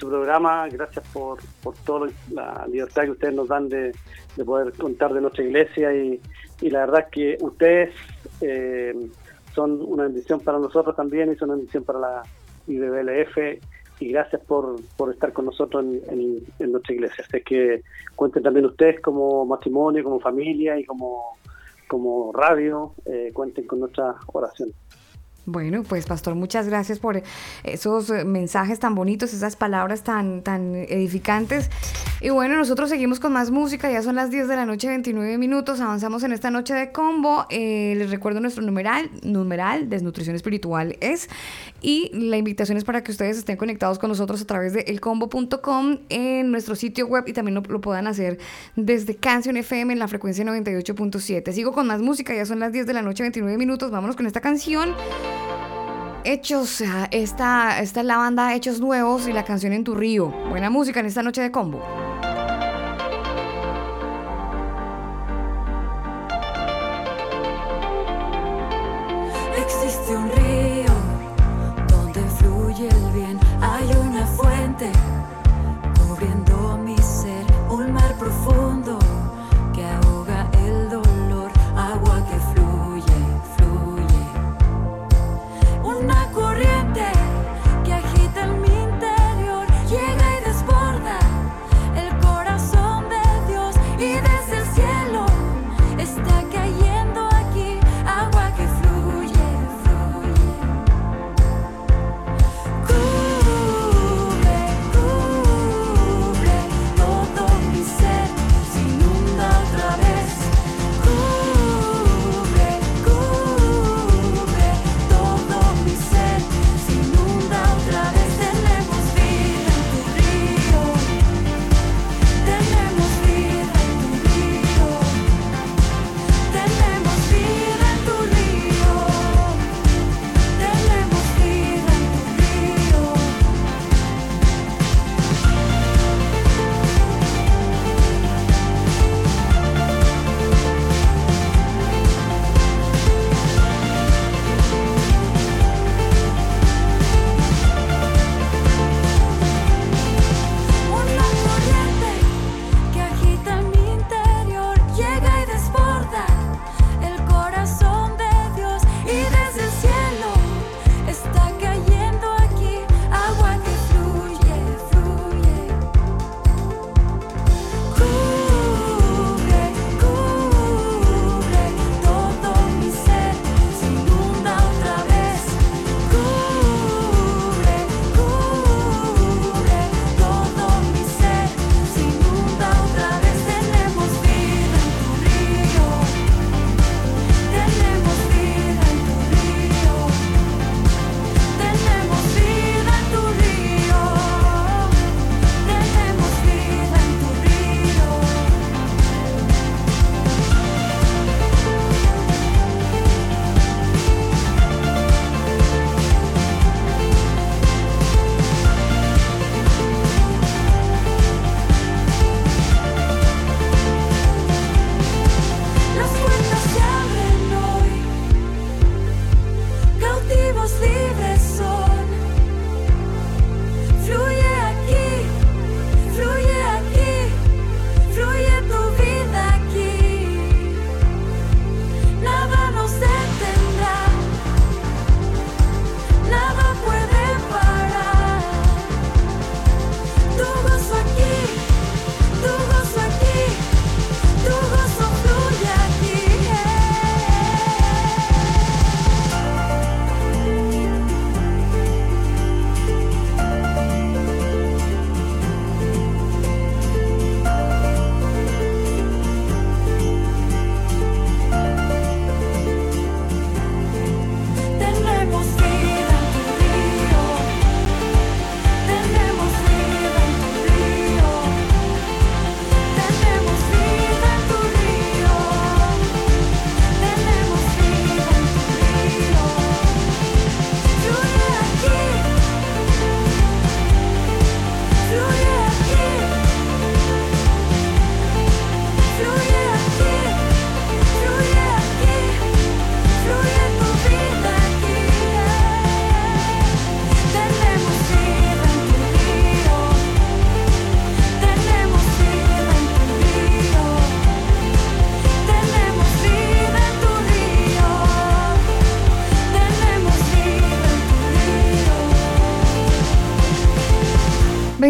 S13: programa. Gracias por, por toda la libertad que ustedes nos dan de, de poder contar de nuestra iglesia. Y, y la verdad que ustedes eh, son una bendición para nosotros también y son una bendición para la IBBLF. Y gracias por, por estar con nosotros en, nuestra iglesia. Así que cuenten también ustedes como matrimonio, como familia y como, como radio. eh, cuenten con nuestra oración.
S1: Bueno, pues Pastor, muchas gracias por esos mensajes tan bonitos, esas palabras tan, tan edificantes. Y bueno, nosotros seguimos con más música, ya son las 10 de la noche, 29 minutos, avanzamos en esta noche de combo. Eh, les recuerdo nuestro numeral, numeral, desnutrición espiritual es. Y la invitación es para que ustedes estén conectados con nosotros a través de elcombo.com en nuestro sitio web y también lo, lo puedan hacer desde Canción FM en la frecuencia 98.7. Sigo con más música, ya son las 10 de la noche, 29 minutos, vámonos con esta canción. Hechos, esta, esta es la banda Hechos Nuevos y la canción En tu río. Buena música en esta noche de combo.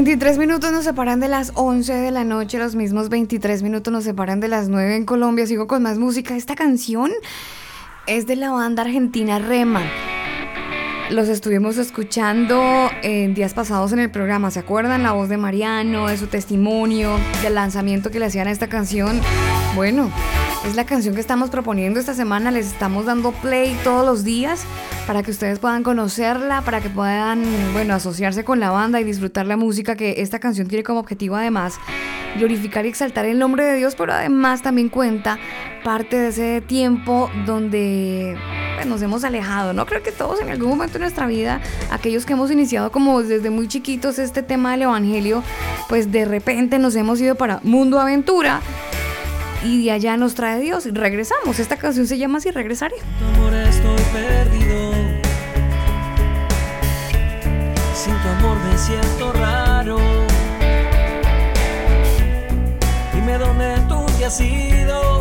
S1: 23 minutos nos separan de las 11 de la noche, los mismos 23 minutos nos separan de las 9 en Colombia. Sigo con más música. Esta canción es de la banda argentina Rema. Los estuvimos escuchando en días pasados en el programa. ¿Se acuerdan? La voz de Mariano, de su testimonio, del lanzamiento que le hacían a esta canción. Bueno, es la canción que estamos proponiendo esta semana. Les estamos dando play todos los días para que ustedes puedan conocerla, para que puedan, bueno, asociarse con la banda y disfrutar la música que esta canción tiene como objetivo además glorificar y exaltar el nombre de Dios, pero además también cuenta parte de ese tiempo donde pues, nos hemos alejado, ¿no? Creo que todos en algún momento de nuestra vida, aquellos que hemos iniciado como desde muy chiquitos este tema del Evangelio, pues de repente nos hemos ido para Mundo Aventura y de allá nos trae Dios y regresamos. Esta canción se llama así, Regresaré.
S10: estoy. Siento raro. Dime dónde tú te has ido.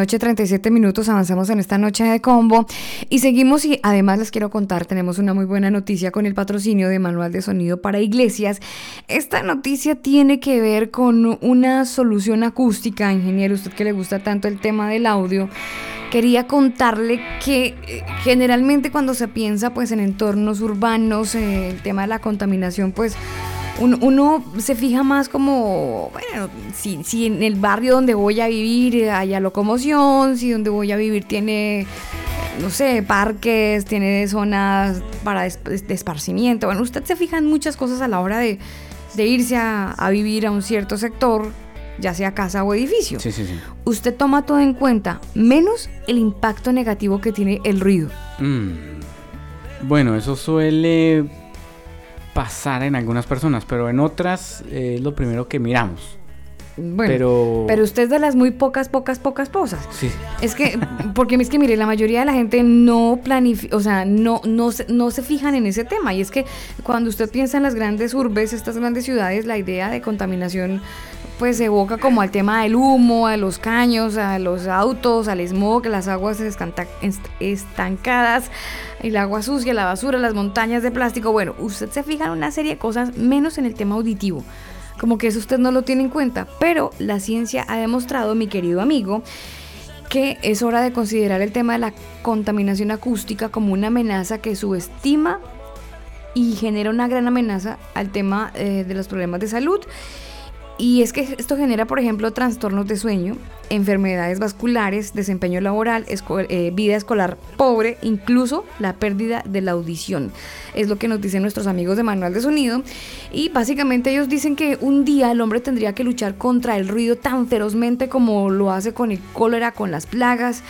S1: Noche, 37 minutos, avanzamos en esta noche de combo y seguimos y además les quiero contar, tenemos una muy buena noticia con el patrocinio de Manual de Sonido para Iglesias. Esta noticia tiene que ver con una solución acústica, ingeniero, usted que le gusta tanto el tema del audio. Quería contarle que eh, generalmente cuando se piensa pues en entornos urbanos, eh, el tema de la contaminación pues uno, uno se fija más como, bueno, si, si en el barrio donde voy a vivir eh, haya locomoción, si donde voy a vivir tiene, no sé, parques, tiene zonas para de esparcimiento. Bueno, usted se fija en muchas cosas a la hora de, de irse a, a vivir a un cierto sector, ya sea casa o edificio.
S5: Sí, sí, sí.
S1: Usted toma todo en cuenta, menos el impacto negativo que tiene el ruido.
S5: Mm. Bueno, eso suele pasar en algunas personas, pero en otras eh, es lo primero que miramos.
S1: Bueno,
S5: pero...
S1: pero usted es de las muy pocas, pocas, pocas cosas.
S5: Sí.
S1: Es que, porque es que mire, la mayoría de la gente no planifica, o sea, no, no, se, no se fijan en ese tema. Y es que cuando usted piensa en las grandes urbes, estas grandes ciudades, la idea de contaminación pues se evoca como al tema del humo, a los caños, a los autos, al smog, las aguas estancadas, el agua sucia, la basura, las montañas de plástico. Bueno, usted se fija en una serie de cosas, menos en el tema auditivo. Como que eso usted no lo tiene en cuenta, pero la ciencia ha demostrado, mi querido amigo, que es hora de considerar el tema de la contaminación acústica como una amenaza que subestima y genera una gran amenaza al tema eh, de los problemas de salud. Y es que esto genera, por ejemplo, trastornos de sueño, enfermedades vasculares, desempeño laboral, eh, vida escolar pobre, incluso la pérdida de la audición. Es lo que nos dicen nuestros amigos de Manual de Sonido. Y básicamente ellos dicen que un día el hombre tendría que luchar contra el ruido tan ferozmente como lo hace con el cólera, con las plagas.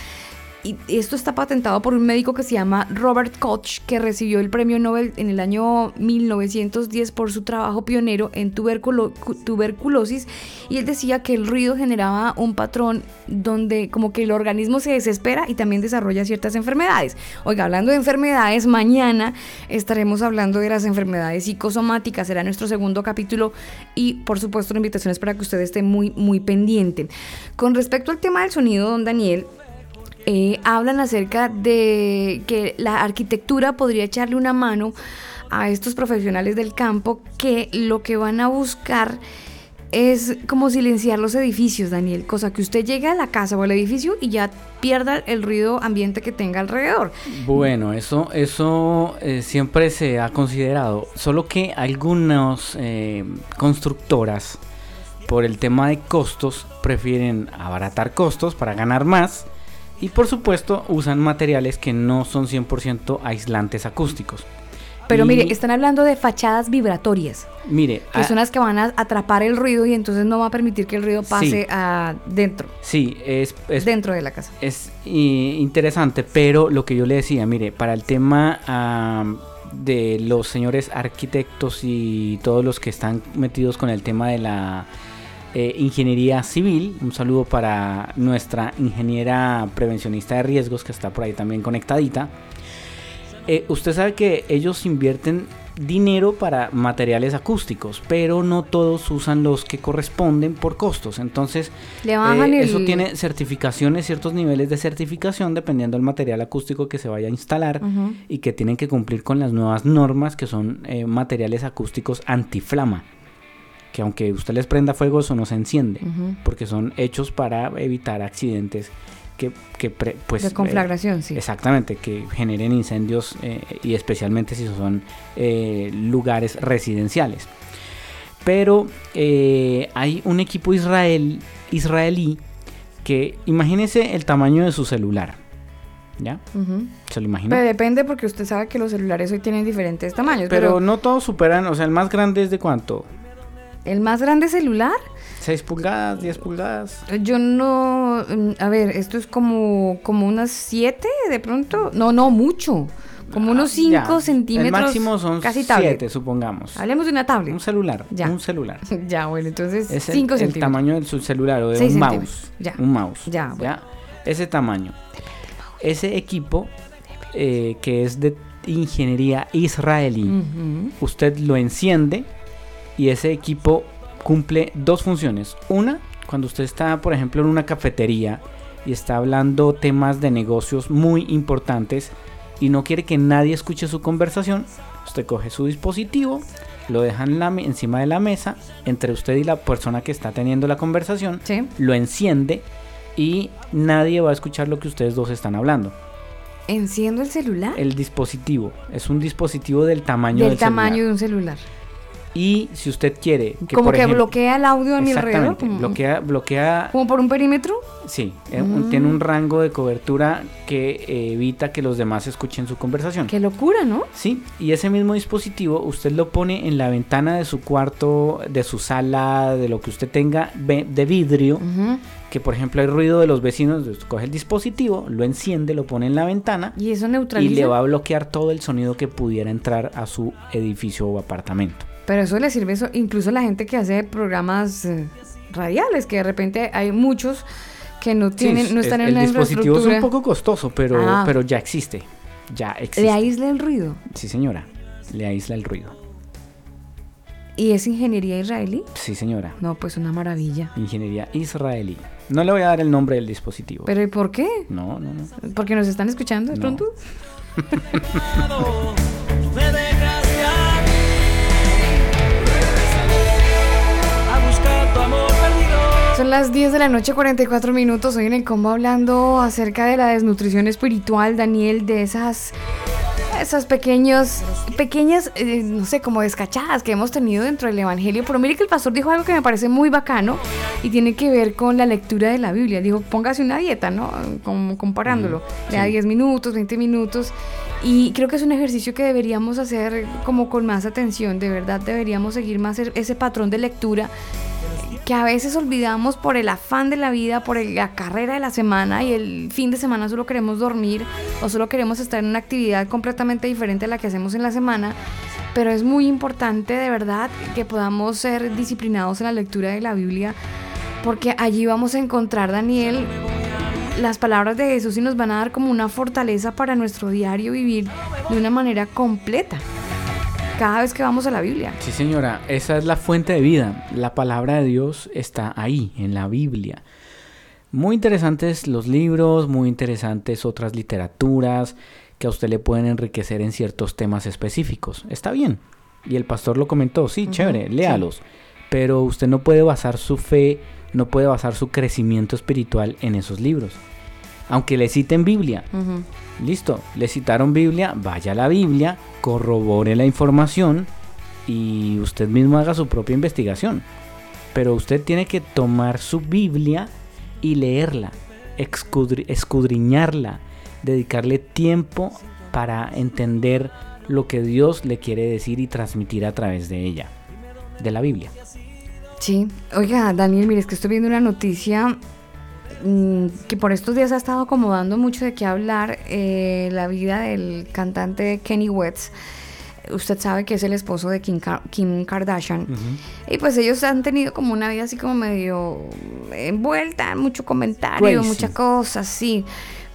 S1: Y esto está patentado por un médico que se llama Robert Koch, que recibió el premio Nobel en el año 1910 por su trabajo pionero en tuberculo- cu- tuberculosis. Y él decía que el ruido generaba un patrón donde como que el organismo se desespera y también desarrolla ciertas enfermedades. Oiga, hablando de enfermedades, mañana estaremos hablando de las enfermedades psicosomáticas. Será nuestro segundo capítulo y por supuesto la invitación es para que usted esté muy, muy pendiente. Con respecto al tema del sonido, don Daniel, eh, hablan acerca de que la arquitectura podría echarle una mano a estos profesionales del campo que lo que van a buscar es como silenciar los edificios, Daniel, cosa que usted llegue a la casa o al edificio y ya pierda el ruido ambiente que tenga alrededor.
S5: Bueno, eso, eso eh, siempre se ha considerado, solo que algunas eh, constructoras, por el tema de costos, prefieren abaratar costos para ganar más y por supuesto usan materiales que no son 100% aislantes acústicos.
S1: Pero
S5: Y,
S1: mire, están hablando de fachadas vibratorias,
S5: mire,
S1: que
S5: ah,
S1: son las que van a atrapar el ruido y entonces no va a permitir que el ruido pase
S5: Sí.
S1: a dentro,
S5: sí, es, es
S1: dentro de la casa.
S5: Es i- interesante, pero lo que yo le decía, mire, para el tema am, de los señores arquitectos y todos los que están metidos con el tema de la eh, ingeniería civil, un saludo para nuestra ingeniera prevencionista de riesgos que está por ahí también conectadita. Eh, usted sabe que ellos invierten dinero para materiales acústicos, pero no todos usan los que corresponden por costos. Entonces,
S1: Le bajan
S5: eh,
S1: el-
S5: eso tiene certificaciones, ciertos niveles de certificación dependiendo del material acústico que se vaya a instalar y que tienen que cumplir con las nuevas normas que son eh, materiales acústicos antiflama. Que aunque usted les prenda fuego, eso no se enciende, porque son hechos para evitar accidentes que, que pre- pues,
S1: de conflagración, sí.
S5: Exactamente, que generen incendios eh, y especialmente si son eh, lugares residenciales. Pero eh, hay un equipo israel, israelí que imagínese el tamaño de su celular. ¿Ya? ¿Se lo imagina?
S1: Pero depende porque usted sabe que los celulares hoy tienen diferentes tamaños.
S5: Pero
S1: Pero,
S5: no todos superan, o sea, el más grande es de cuánto?
S1: El más grande celular,
S5: 6 pulgadas, 10 pulgadas.
S1: yo no. mm, A ver, esto es como, como unas 7 de pronto. No, no, mucho. Como unos 5
S5: Ah, Ya,
S1: centímetros.
S5: El máximo son
S1: casi tablet.
S5: 7, supongamos.
S1: Hablemos de una tablet.
S5: Un celular.
S1: Ya.
S5: Un celular.
S1: Ya, bueno, entonces
S5: Es el-
S1: 5
S5: el,
S1: centímetros.
S5: tamaño de su celular o de
S1: Seis
S5: un mouse.
S1: ya.
S5: Un mouse.
S1: Ya, bueno.
S5: Ese tamaño. Ese equipo eh, que es de ingeniería israelí, usted lo enciende y ese equipo cumple dos funciones. Una, Cuando usted está, por ejemplo, en una cafetería y está hablando temas de negocios muy importantes y no quiere que nadie escuche su conversación, usted coge su dispositivo, lo deja en la me- encima de la mesa entre usted y la persona que está teniendo la conversación, lo enciende y nadie va a escuchar lo que ustedes dos están hablando.
S1: Enciendo el celular.
S5: El dispositivo es un dispositivo del tamaño
S1: del
S5: del
S1: tamaño
S5: celular.
S1: de un celular.
S5: Y si usted quiere que
S1: como
S5: por
S1: que
S5: ejemplo-
S1: bloquea el audio a mi alrededor. Como,
S5: bloquea, bloquea
S1: como por un perímetro.
S5: Sí, eh,
S1: Mm.
S5: tiene un rango de cobertura que eh, evita que los demás escuchen su conversación.
S1: Qué locura, ¿no?
S5: Sí, y ese mismo dispositivo usted lo pone en la ventana de su cuarto, de su sala, de lo que usted tenga de vidrio, que por ejemplo hay ruido de los vecinos, usted coge el dispositivo, lo enciende, lo pone en la ventana
S1: Y eso
S5: y
S1: neutraliza.
S5: le va a bloquear todo el sonido que pudiera entrar a su edificio o apartamento.
S1: Pero eso le sirve eso, incluso a la gente que hace programas eh, radiales, que de repente hay muchos que no tienen,
S5: Sí,
S1: no
S5: es-
S1: están en
S5: el
S1: la
S5: dispositivo es un poco costoso, pero,
S1: Ah.
S5: pero ya existe. Ya existe.
S1: Le aísla el ruido.
S5: Sí, señora. Le aísla el ruido.
S1: ¿Y es ingeniería israelí?
S5: Sí, señora.
S1: No, pues una maravilla.
S5: Ingeniería israelí. No le voy a dar el nombre del dispositivo.
S1: ¿Pero y por qué?
S5: No, no, no.
S1: ¿Porque nos están escuchando de
S5: No.
S1: pronto? Son las 10 de la noche, 44 minutos. Hoy en el combo hablando acerca de la desnutrición espiritual, Daniel, de esas, esas pequeños, pequeñas, eh, no sé, como descachadas que hemos tenido dentro del Evangelio. Pero mire que el pastor dijo algo que me parece muy bacano y tiene que ver con la lectura de la Biblia. Dijo, póngase una dieta, ¿no? Como comparándolo. Le da
S14: sí.
S1: 10 minutos, 20 minutos. Y creo que es un ejercicio que deberíamos hacer como con más atención. De verdad, deberíamos seguir más e- ese patrón de lectura que a veces olvidamos por el afán de la vida, por el- la carrera de la semana y el fin de semana solo queremos dormir o solo queremos estar en una actividad completamente diferente a la que hacemos en la semana. Pero es muy importante de verdad que podamos ser disciplinados en la lectura de la Biblia porque allí vamos a encontrar, Daniel, las palabras de Jesús y nos van a dar como una fortaleza para nuestro diario vivir de una manera completa. Cada vez que vamos a la Biblia.
S5: Sí, señora, esa es la fuente de vida. La palabra de Dios está ahí, en la Biblia. Muy interesantes los libros, muy interesantes otras literaturas que a usted le pueden enriquecer en ciertos temas específicos. Está bien. Y el pastor lo comentó, sí, chévere,
S1: sí.
S5: léalos. Pero usted no puede basar su fe, no puede basar su crecimiento espiritual en esos libros. Aunque le citen Biblia. Listo, le citaron Biblia, vaya a la Biblia, corrobore la información y usted mismo haga su propia investigación. Pero usted tiene que tomar su Biblia y leerla, escudri- escudriñarla, dedicarle tiempo para entender lo que Dios le quiere decir y transmitir a través de ella, de la Biblia.
S1: Sí, oiga, Daniel, mire, es que estoy viendo una noticia que por estos días ha estado acomodando mucho de qué hablar, eh, la vida del cantante Kenny West. Usted sabe que es el esposo de Kim Kardashian. Y pues ellos han tenido como una vida así como medio envuelta, mucho comentario,
S14: Crazy.
S1: muchas cosas, sí.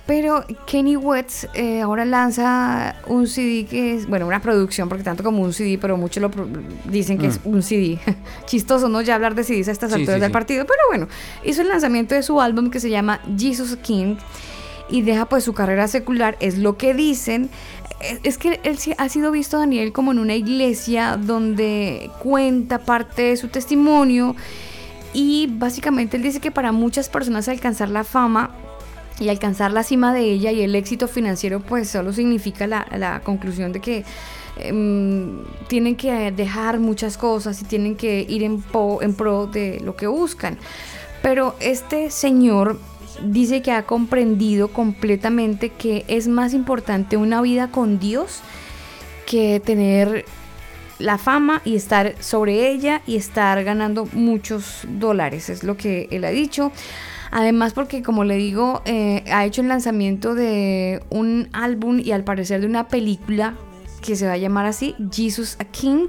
S1: Pero Kenny West eh, ahora lanza un CD que es, bueno, una producción, porque tanto como un CD, pero muchos lo dicen que es
S14: Mm.
S1: un CD. Chistoso, ¿no? Ya hablar de CDs a estas
S14: Sí,
S1: alturas
S14: sí,
S1: del
S14: sí.
S1: partido, pero bueno, hizo el lanzamiento de su álbum que se llama Jesus King y deja pues su carrera secular, es lo que dicen. Es- Es que él ha sido visto, Daniel, como en una iglesia donde cuenta parte de su testimonio y básicamente él dice que para muchas personas alcanzar la fama y alcanzar la cima de ella y el éxito financiero pues solo significa la, la conclusión de que em, tienen que dejar muchas cosas y tienen que ir en, en pro de lo que buscan. Pero este señor dice que ha comprendido completamente que es más importante una vida con Dios que tener la fama y estar sobre ella y estar ganando muchos dólares, es lo que él ha dicho. Además porque como le digo, eh, ha hecho el lanzamiento de un álbum y al parecer de una película que se va a llamar así, Jesus a King.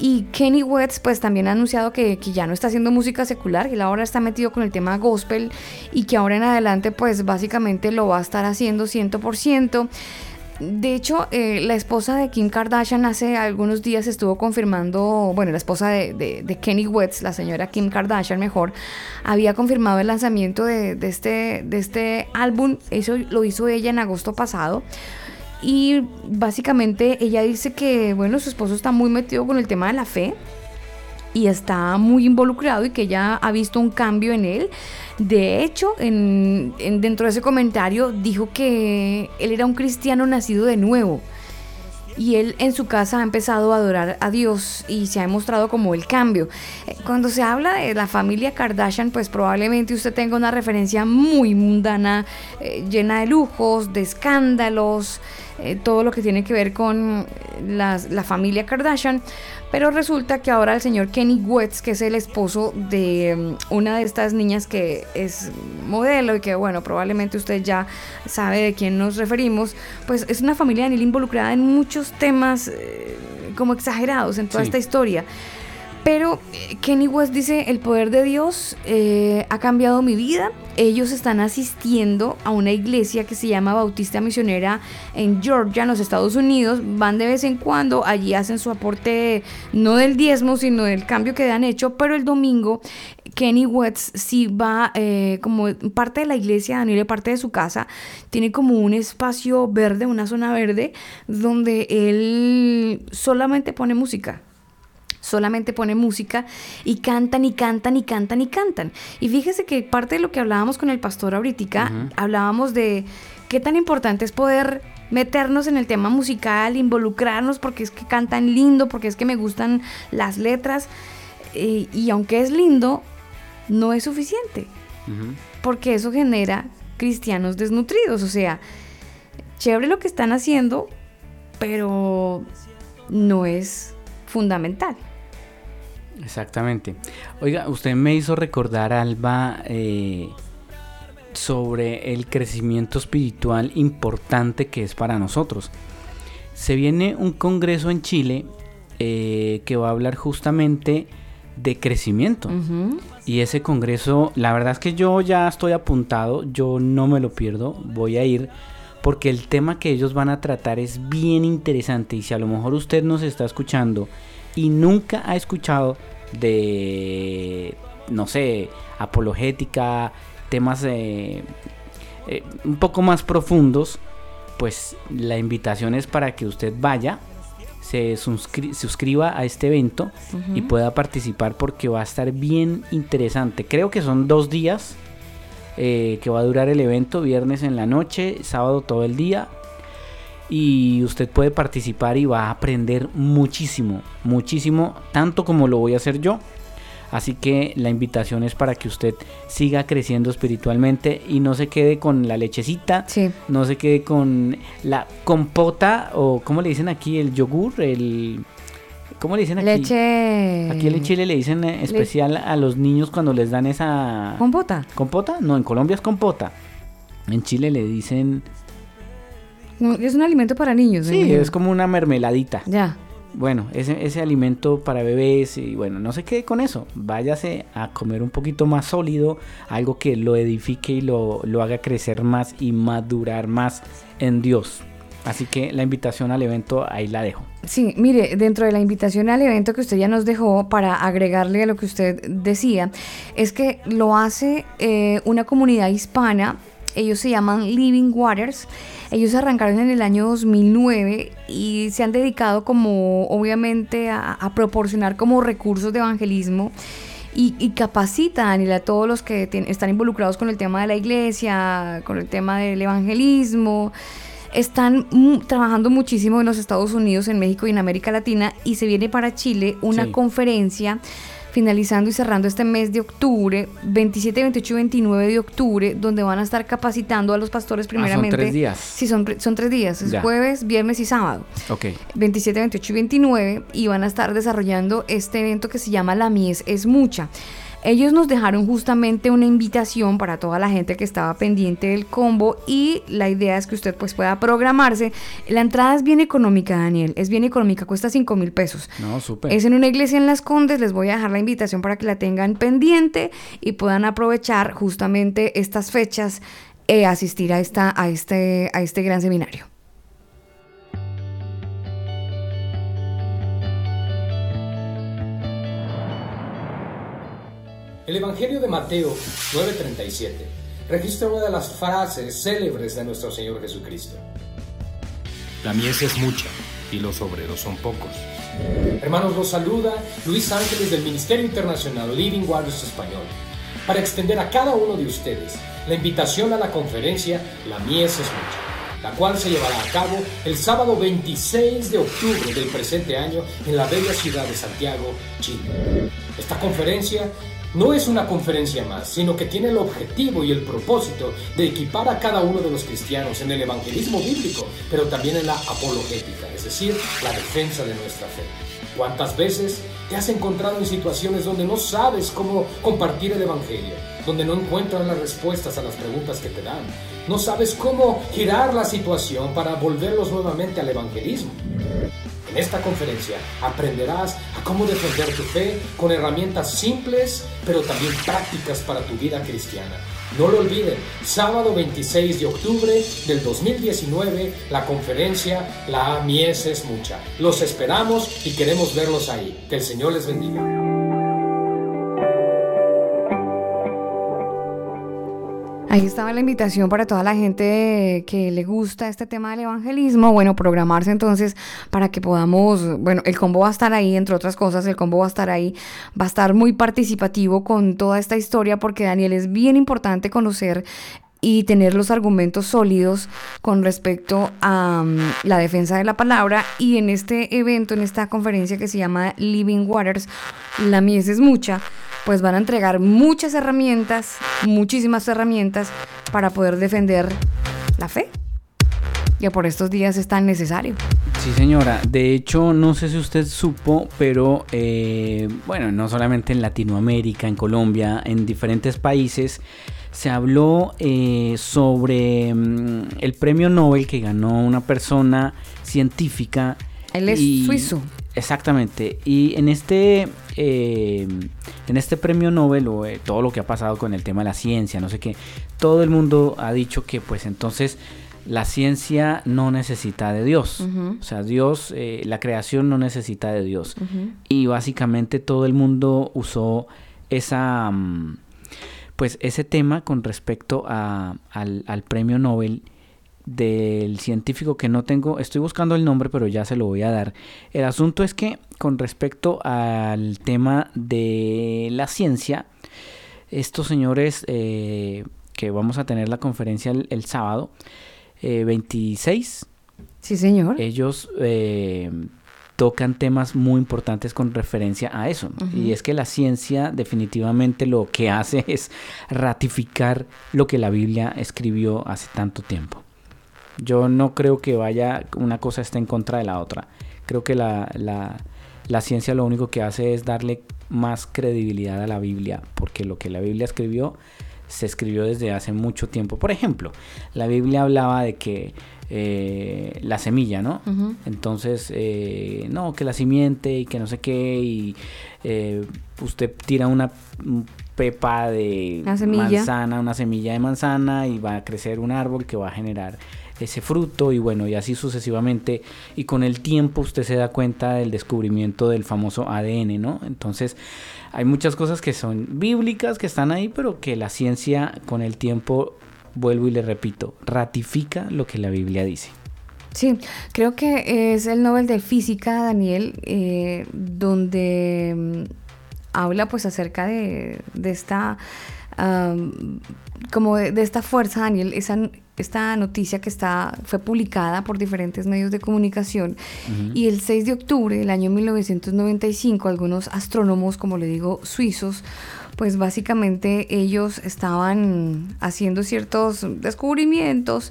S1: Y Kenny West pues también ha anunciado que, que ya no está haciendo música secular, que él ahora está metido con el tema gospel y que ahora en adelante pues básicamente lo va a estar haciendo 100%. De hecho, eh, la esposa de Kim Kardashian hace algunos días estuvo confirmando, bueno, la esposa de, de- de Kenny West, la señora Kim Kardashian mejor, había confirmado el lanzamiento de, de este, de este álbum. Eso lo hizo ella en agosto pasado. Y básicamente ella dice que, bueno, su esposo está muy metido con el tema de la fe y está muy involucrado y que ella ha visto un cambio en él. De hecho, en, en- dentro de ese comentario dijo que él era un cristiano nacido de nuevo. Y él en su casa ha empezado a adorar a Dios y se ha demostrado como el cambio. Eh, Cuando se habla de la familia Kardashian, pues probablemente usted tenga una referencia muy mundana, eh, llena de lujos, de escándalos, eh, todo lo que tiene que ver con la familia Kardashian. Pero resulta que ahora el señor Kenny West, que es el esposo de mm, una de estas niñas que es modelo y que, bueno, probablemente usted ya sabe de quién nos referimos, pues es una familia Daniel involucrada en muchos temas eh, como exagerados en toda
S5: Sí.
S1: esta historia. Pero eh, Kenny West dice, el poder de Dios eh, ha cambiado mi vida. Ellos están asistiendo a una iglesia que se llama Bautista Misionera en Georgia, en los Estados Unidos. Van de vez en cuando, allí hacen su aporte no del diezmo, sino del cambio que han hecho. Pero el domingo Kenny West sí va eh, como parte de la iglesia, Daniel, parte de su casa, tiene como un espacio verde, una zona verde, donde él solamente pone música solamente pone música y cantan y cantan y cantan y cantan. Y fíjese que parte de lo que hablábamos con el pastor ahorita, hablábamos de qué tan importante es poder meternos en el tema musical, involucrarnos porque es que cantan lindo, porque es que me gustan las letras. Y, y aunque es lindo, no es suficiente, porque eso genera cristianos desnutridos. O sea, chévere lo que están haciendo, pero no es fundamental.
S5: Exactamente. Oiga, usted me hizo recordar, Alba, eh, sobre el crecimiento espiritual importante que es para nosotros. Se viene un congreso en Chile eh, que va a hablar justamente de crecimiento. Y ese congreso, la verdad es que yo ya estoy apuntado, yo no me lo pierdo, voy a ir porque el tema que ellos van a tratar es bien interesante y si a lo mejor usted nos está escuchando y nunca ha escuchado de, no sé, apologética, temas eh, eh, un poco más profundos, pues la invitación es para que usted vaya, se suscri- suscriba a este evento y pueda participar porque va a estar bien interesante. Creo que son dos días eh, que va a durar el evento, viernes en la noche, sábado todo el día. Y usted puede participar y va a aprender muchísimo, muchísimo, tanto como lo voy a hacer yo. Así que la invitación es para que usted siga creciendo espiritualmente y no se quede con la lechecita, no se quede con la compota o como le dicen aquí el yogur, el ¿cómo le dicen aquí?
S1: Leche.
S5: Aquí en Chile le dicen eh, especial a los niños cuando les dan esa
S1: ¿Compota?
S5: ¿Compota? No, en Colombia es compota. En Chile le dicen
S1: Es un alimento para niños.
S5: Sí,
S1: imagino.
S5: es como una mermeladita.
S1: Ya.
S5: Bueno, ese, ese alimento para bebés y bueno, no se quede con eso. Váyase a comer un poquito más sólido, algo que lo edifique y lo, lo haga crecer más y madurar más en Dios. Así que la invitación al evento ahí la dejo.
S1: Sí, mire, dentro de la invitación al evento que usted ya nos dejó para agregarle a lo que usted decía, es que lo hace eh, una comunidad hispana, ellos se llaman Living Waters, ellos arrancaron en el año 2009 y se han dedicado como obviamente a, a proporcionar como recursos de evangelismo y, y capacitan a todos los que tien- están involucrados con el tema de la iglesia, con el tema del evangelismo. Están trabajando muchísimo en los Estados Unidos, en México y en América Latina y se viene para Chile una
S5: Sí.
S1: conferencia finalizando y cerrando este mes de octubre, 27, 28 y 29 de octubre, donde van a estar capacitando a los pastores
S5: Ah, son
S1: primeramente.
S5: tres días.
S1: Sí, son, son tres días, es
S5: Ya.
S1: jueves, viernes y sábado.
S5: Ok.
S1: 27, 28 y 29 y van a estar desarrollando este evento que se llama La Mies es mucha. Ellos nos dejaron justamente una invitación para toda la gente que estaba pendiente del combo y la idea es que usted pues pueda programarse. La entrada es bien económica, Daniel, es bien económica, cuesta 5 mil pesos.
S5: No, súper.
S1: Es en una iglesia en Las Condes, les voy a dejar la invitación para que la tengan pendiente y puedan aprovechar justamente estas fechas e asistir a, esta, a, este, a este gran seminario.
S14: El Evangelio de Mateo 9:37 registra una de las frases célebres de nuestro Señor Jesucristo.
S15: La mies es mucha y los obreros son pocos.
S14: Hermanos, los saluda Luis Ángeles del Ministerio Internacional Living Waters Español para extender a cada uno de ustedes la invitación a la conferencia La Mies es Mucha, la cual se llevará a cabo el sábado 26 de octubre del presente año en la bella ciudad de Santiago, Chile. Esta conferencia no es una conferencia más, sino que tiene el objetivo y el propósito de equipar a cada uno de los cristianos en el evangelismo bíblico, pero también en la apologética, es decir, la defensa de nuestra fe. ¿Cuántas veces te has encontrado en situaciones donde no sabes cómo compartir el Evangelio? Donde no encuentras las respuestas a las preguntas que te dan. No sabes cómo girar la situación para volverlos nuevamente al evangelismo. En esta conferencia aprenderás a cómo defender tu fe con herramientas simples, pero también prácticas para tu vida cristiana. No lo olviden, sábado 26 de octubre del 2019, la conferencia La Mies es Mucha. Los esperamos y queremos verlos ahí. Que el Señor les bendiga.
S1: Ahí estaba la invitación para toda la gente que le gusta este tema del evangelismo. Bueno, programarse entonces para que podamos, bueno, el combo va a estar ahí, entre otras cosas, el combo va a estar ahí, va a estar muy participativo con toda esta historia porque Daniel es bien importante conocer y tener los argumentos sólidos con respecto a um, la defensa de la palabra y en este evento, en esta conferencia que se llama Living Waters, la mies es mucha, pues van a entregar muchas herramientas, muchísimas herramientas para poder defender la fe. Que por estos días es tan necesario.
S5: Sí, señora. De hecho, no sé si usted supo, pero eh, bueno, no solamente en Latinoamérica, en Colombia, en diferentes países, se habló eh, sobre mm, el premio Nobel que ganó una persona científica.
S1: Él es
S5: y-
S1: suizo.
S5: Exactamente. Y en este, eh, en este premio Nobel, o eh, todo lo que ha pasado con el tema de la ciencia, no sé qué, todo el mundo ha dicho que pues entonces la ciencia no necesita de Dios. O sea, Dios, eh, la creación no necesita de Dios. Y básicamente todo el mundo usó esa, mm, pues ese tema con respecto a- al, al premio Nobel del científico que no tengo, estoy buscando el nombre, pero ya se lo voy a dar. El asunto es que con respecto al tema de la ciencia, estos señores eh, que vamos a tener la conferencia el, el sábado eh, 26,
S1: Sí, señor.
S5: ellos eh, tocan temas muy importantes con referencia a eso. Y es que la ciencia definitivamente lo que hace es ratificar lo que la Biblia escribió hace tanto tiempo. Yo no creo que vaya, una cosa esté en contra de la otra. Creo que la, la- la ciencia lo único que hace es darle más credibilidad a la Biblia, porque lo que la Biblia escribió se escribió desde hace mucho tiempo. Por ejemplo, la Biblia hablaba de que eh, la semilla, ¿no? Entonces, eh, no, que la simiente y que no sé qué, y eh, usted tira una un pepa de
S1: Una
S5: manzana, una semilla de manzana y va a crecer un árbol que va a generar ese fruto y bueno, y así sucesivamente. Y con el tiempo usted se da cuenta del descubrimiento del famoso ADN, ¿no? Entonces, hay muchas cosas que son bíblicas, que están ahí, pero que la ciencia con el tiempo, vuelvo y le repito, ratifica lo que la Biblia dice.
S1: Sí, creo que es el Nobel de Física, Daniel, eh, donde mm, habla pues acerca de, de esta, como de, de esta fuerza, Daniel, esa, esta noticia que está, fue publicada por diferentes medios de comunicación y el 6 de octubre del año 1995 algunos astrónomos, como le digo, suizos, pues básicamente ellos estaban haciendo ciertos descubrimientos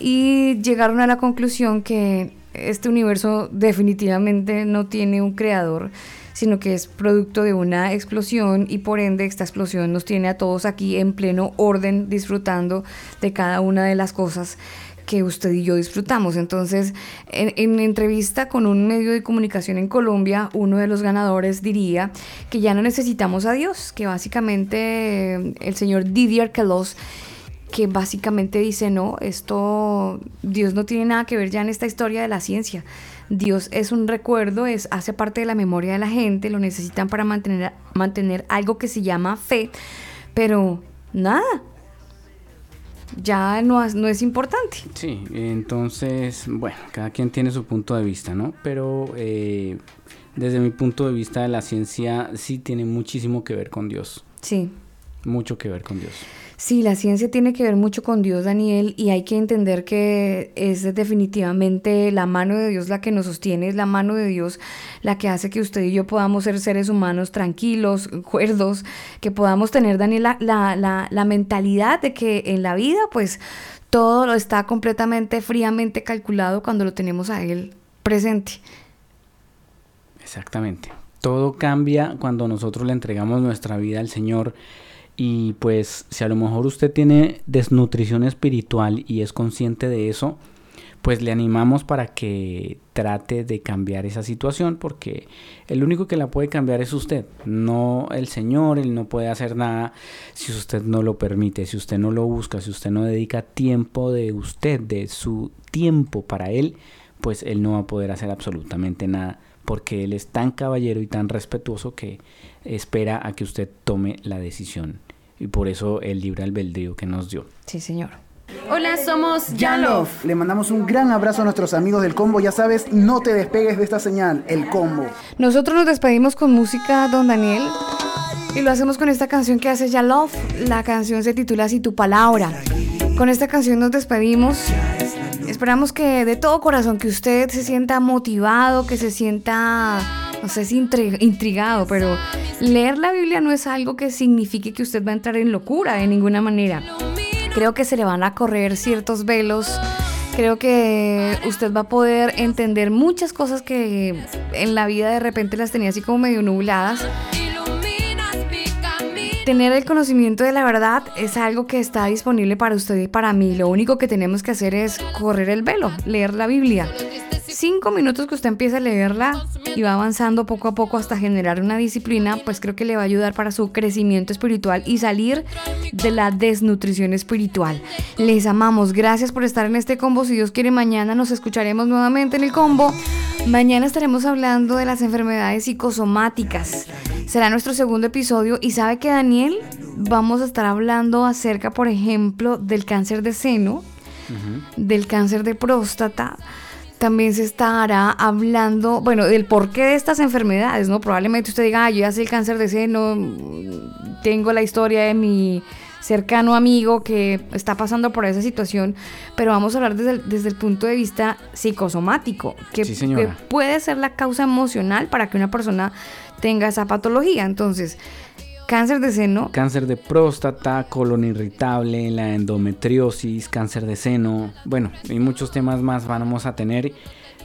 S1: y llegaron a la conclusión que este universo definitivamente no tiene un creador, sino que es producto de una explosión y por ende esta explosión nos tiene a todos aquí en pleno orden disfrutando de cada una de las cosas que usted y yo disfrutamos. Entonces, en, en entrevista con un medio de comunicación en Colombia, uno de los ganadores diría que ya no necesitamos a Dios, que básicamente eh, el señor Didier Queloz que básicamente dice, no, esto, Dios no tiene nada que ver ya en esta historia de la ciencia. Dios es un recuerdo, es, hace parte de la memoria de la gente, lo necesitan para mantener, mantener algo que se llama fe, pero nada, ya no, es- no es importante.
S5: Sí, entonces, bueno, cada quien tiene su punto de vista, ¿no? Pero eh, desde mi punto de vista, la ciencia sí tiene muchísimo que ver con Dios.
S1: Sí.
S5: Mucho que ver con Dios.
S1: Sí, la ciencia tiene que ver mucho con Dios, Daniel, y hay que entender que es definitivamente la mano de Dios la que nos sostiene, es la mano de Dios la que hace que usted y yo podamos ser seres humanos tranquilos, cuerdos, que podamos tener, Daniel, la, la, la, la mentalidad de que en la vida, pues, todo lo está completamente fríamente calculado cuando lo tenemos a Él presente.
S5: Exactamente. Todo cambia cuando nosotros le entregamos nuestra vida al Señor. Y pues si a lo mejor usted tiene desnutrición espiritual y es consciente de eso, pues le animamos para que trate de cambiar esa situación porque el único que la puede cambiar es usted, no el Señor, Él no puede hacer nada si usted no lo permite, si usted no lo busca, si usted no dedica tiempo de usted, de su tiempo para Él, pues Él no va a poder hacer absolutamente nada porque Él es tan caballero y tan respetuoso que espera a que usted tome la decisión y por eso el libre albedrío que nos dio.
S1: Sí, señor.
S16: Hola, somos
S17: Yanlov. Le mandamos un gran abrazo a nuestros amigos del combo. Ya sabes, no te despegues de esta señal, el combo.
S1: Nosotros nos despedimos con música, don Daniel, y lo hacemos con esta canción que hace Ya Love. La canción se titula Si tu palabra. Con esta canción nos despedimos. Esperamos que de todo corazón que usted se sienta motivado, que se sienta, no sé si intri- intrigado, pero leer la Biblia no es algo que signifique que usted va a entrar en locura de ninguna manera. Creo que se le van a correr ciertos velos. Creo que usted va a poder entender muchas cosas que en la vida de repente las tenía así como medio nubladas. Tener el conocimiento de la verdad es algo que está disponible para usted y para mí. Lo único que tenemos que hacer es correr el velo, leer la Biblia. Cinco minutos que usted empieza a leerla y va avanzando poco a poco hasta generar una disciplina, pues creo que le va a ayudar para su crecimiento espiritual y salir de la desnutrición espiritual. Les amamos, gracias por estar en este combo. Si Dios quiere, mañana nos escucharemos nuevamente en el combo. Mañana estaremos hablando de las enfermedades psicosomáticas. Será nuestro segundo episodio y sabe que Daniel vamos a estar hablando acerca, por ejemplo, del cáncer de seno, del cáncer de próstata. También se estará hablando, bueno, del porqué de estas enfermedades, ¿no? Probablemente usted diga, ah, yo ya sé el cáncer de seno, mm, tengo la historia de mi cercano amigo que está pasando por esa situación, pero vamos a hablar desde el, desde el punto de vista psicosomático, que,
S5: Sí, señora.
S1: que puede ser la causa emocional para que una persona tenga esa patología. Entonces, cáncer de seno,
S5: Cáncer de próstata, colon irritable, la endometriosis, cáncer de seno, bueno, y muchos temas más vamos a tener,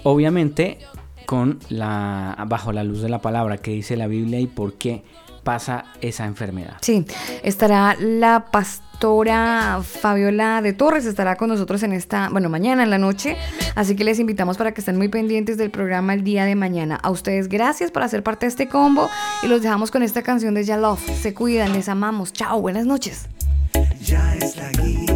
S5: obviamente con la bajo la luz de la palabra que dice la Biblia y por qué pasa esa enfermedad.
S1: Sí, estará la pastora Fabiola de Torres, estará con nosotros en esta, bueno, mañana en la noche, así que les invitamos para que estén muy pendientes del programa el día de mañana. A ustedes gracias por hacer parte de este combo y los dejamos con esta canción de Ya Love. Se cuidan, les amamos. Chao, buenas noches.
S2: Ya es la guía,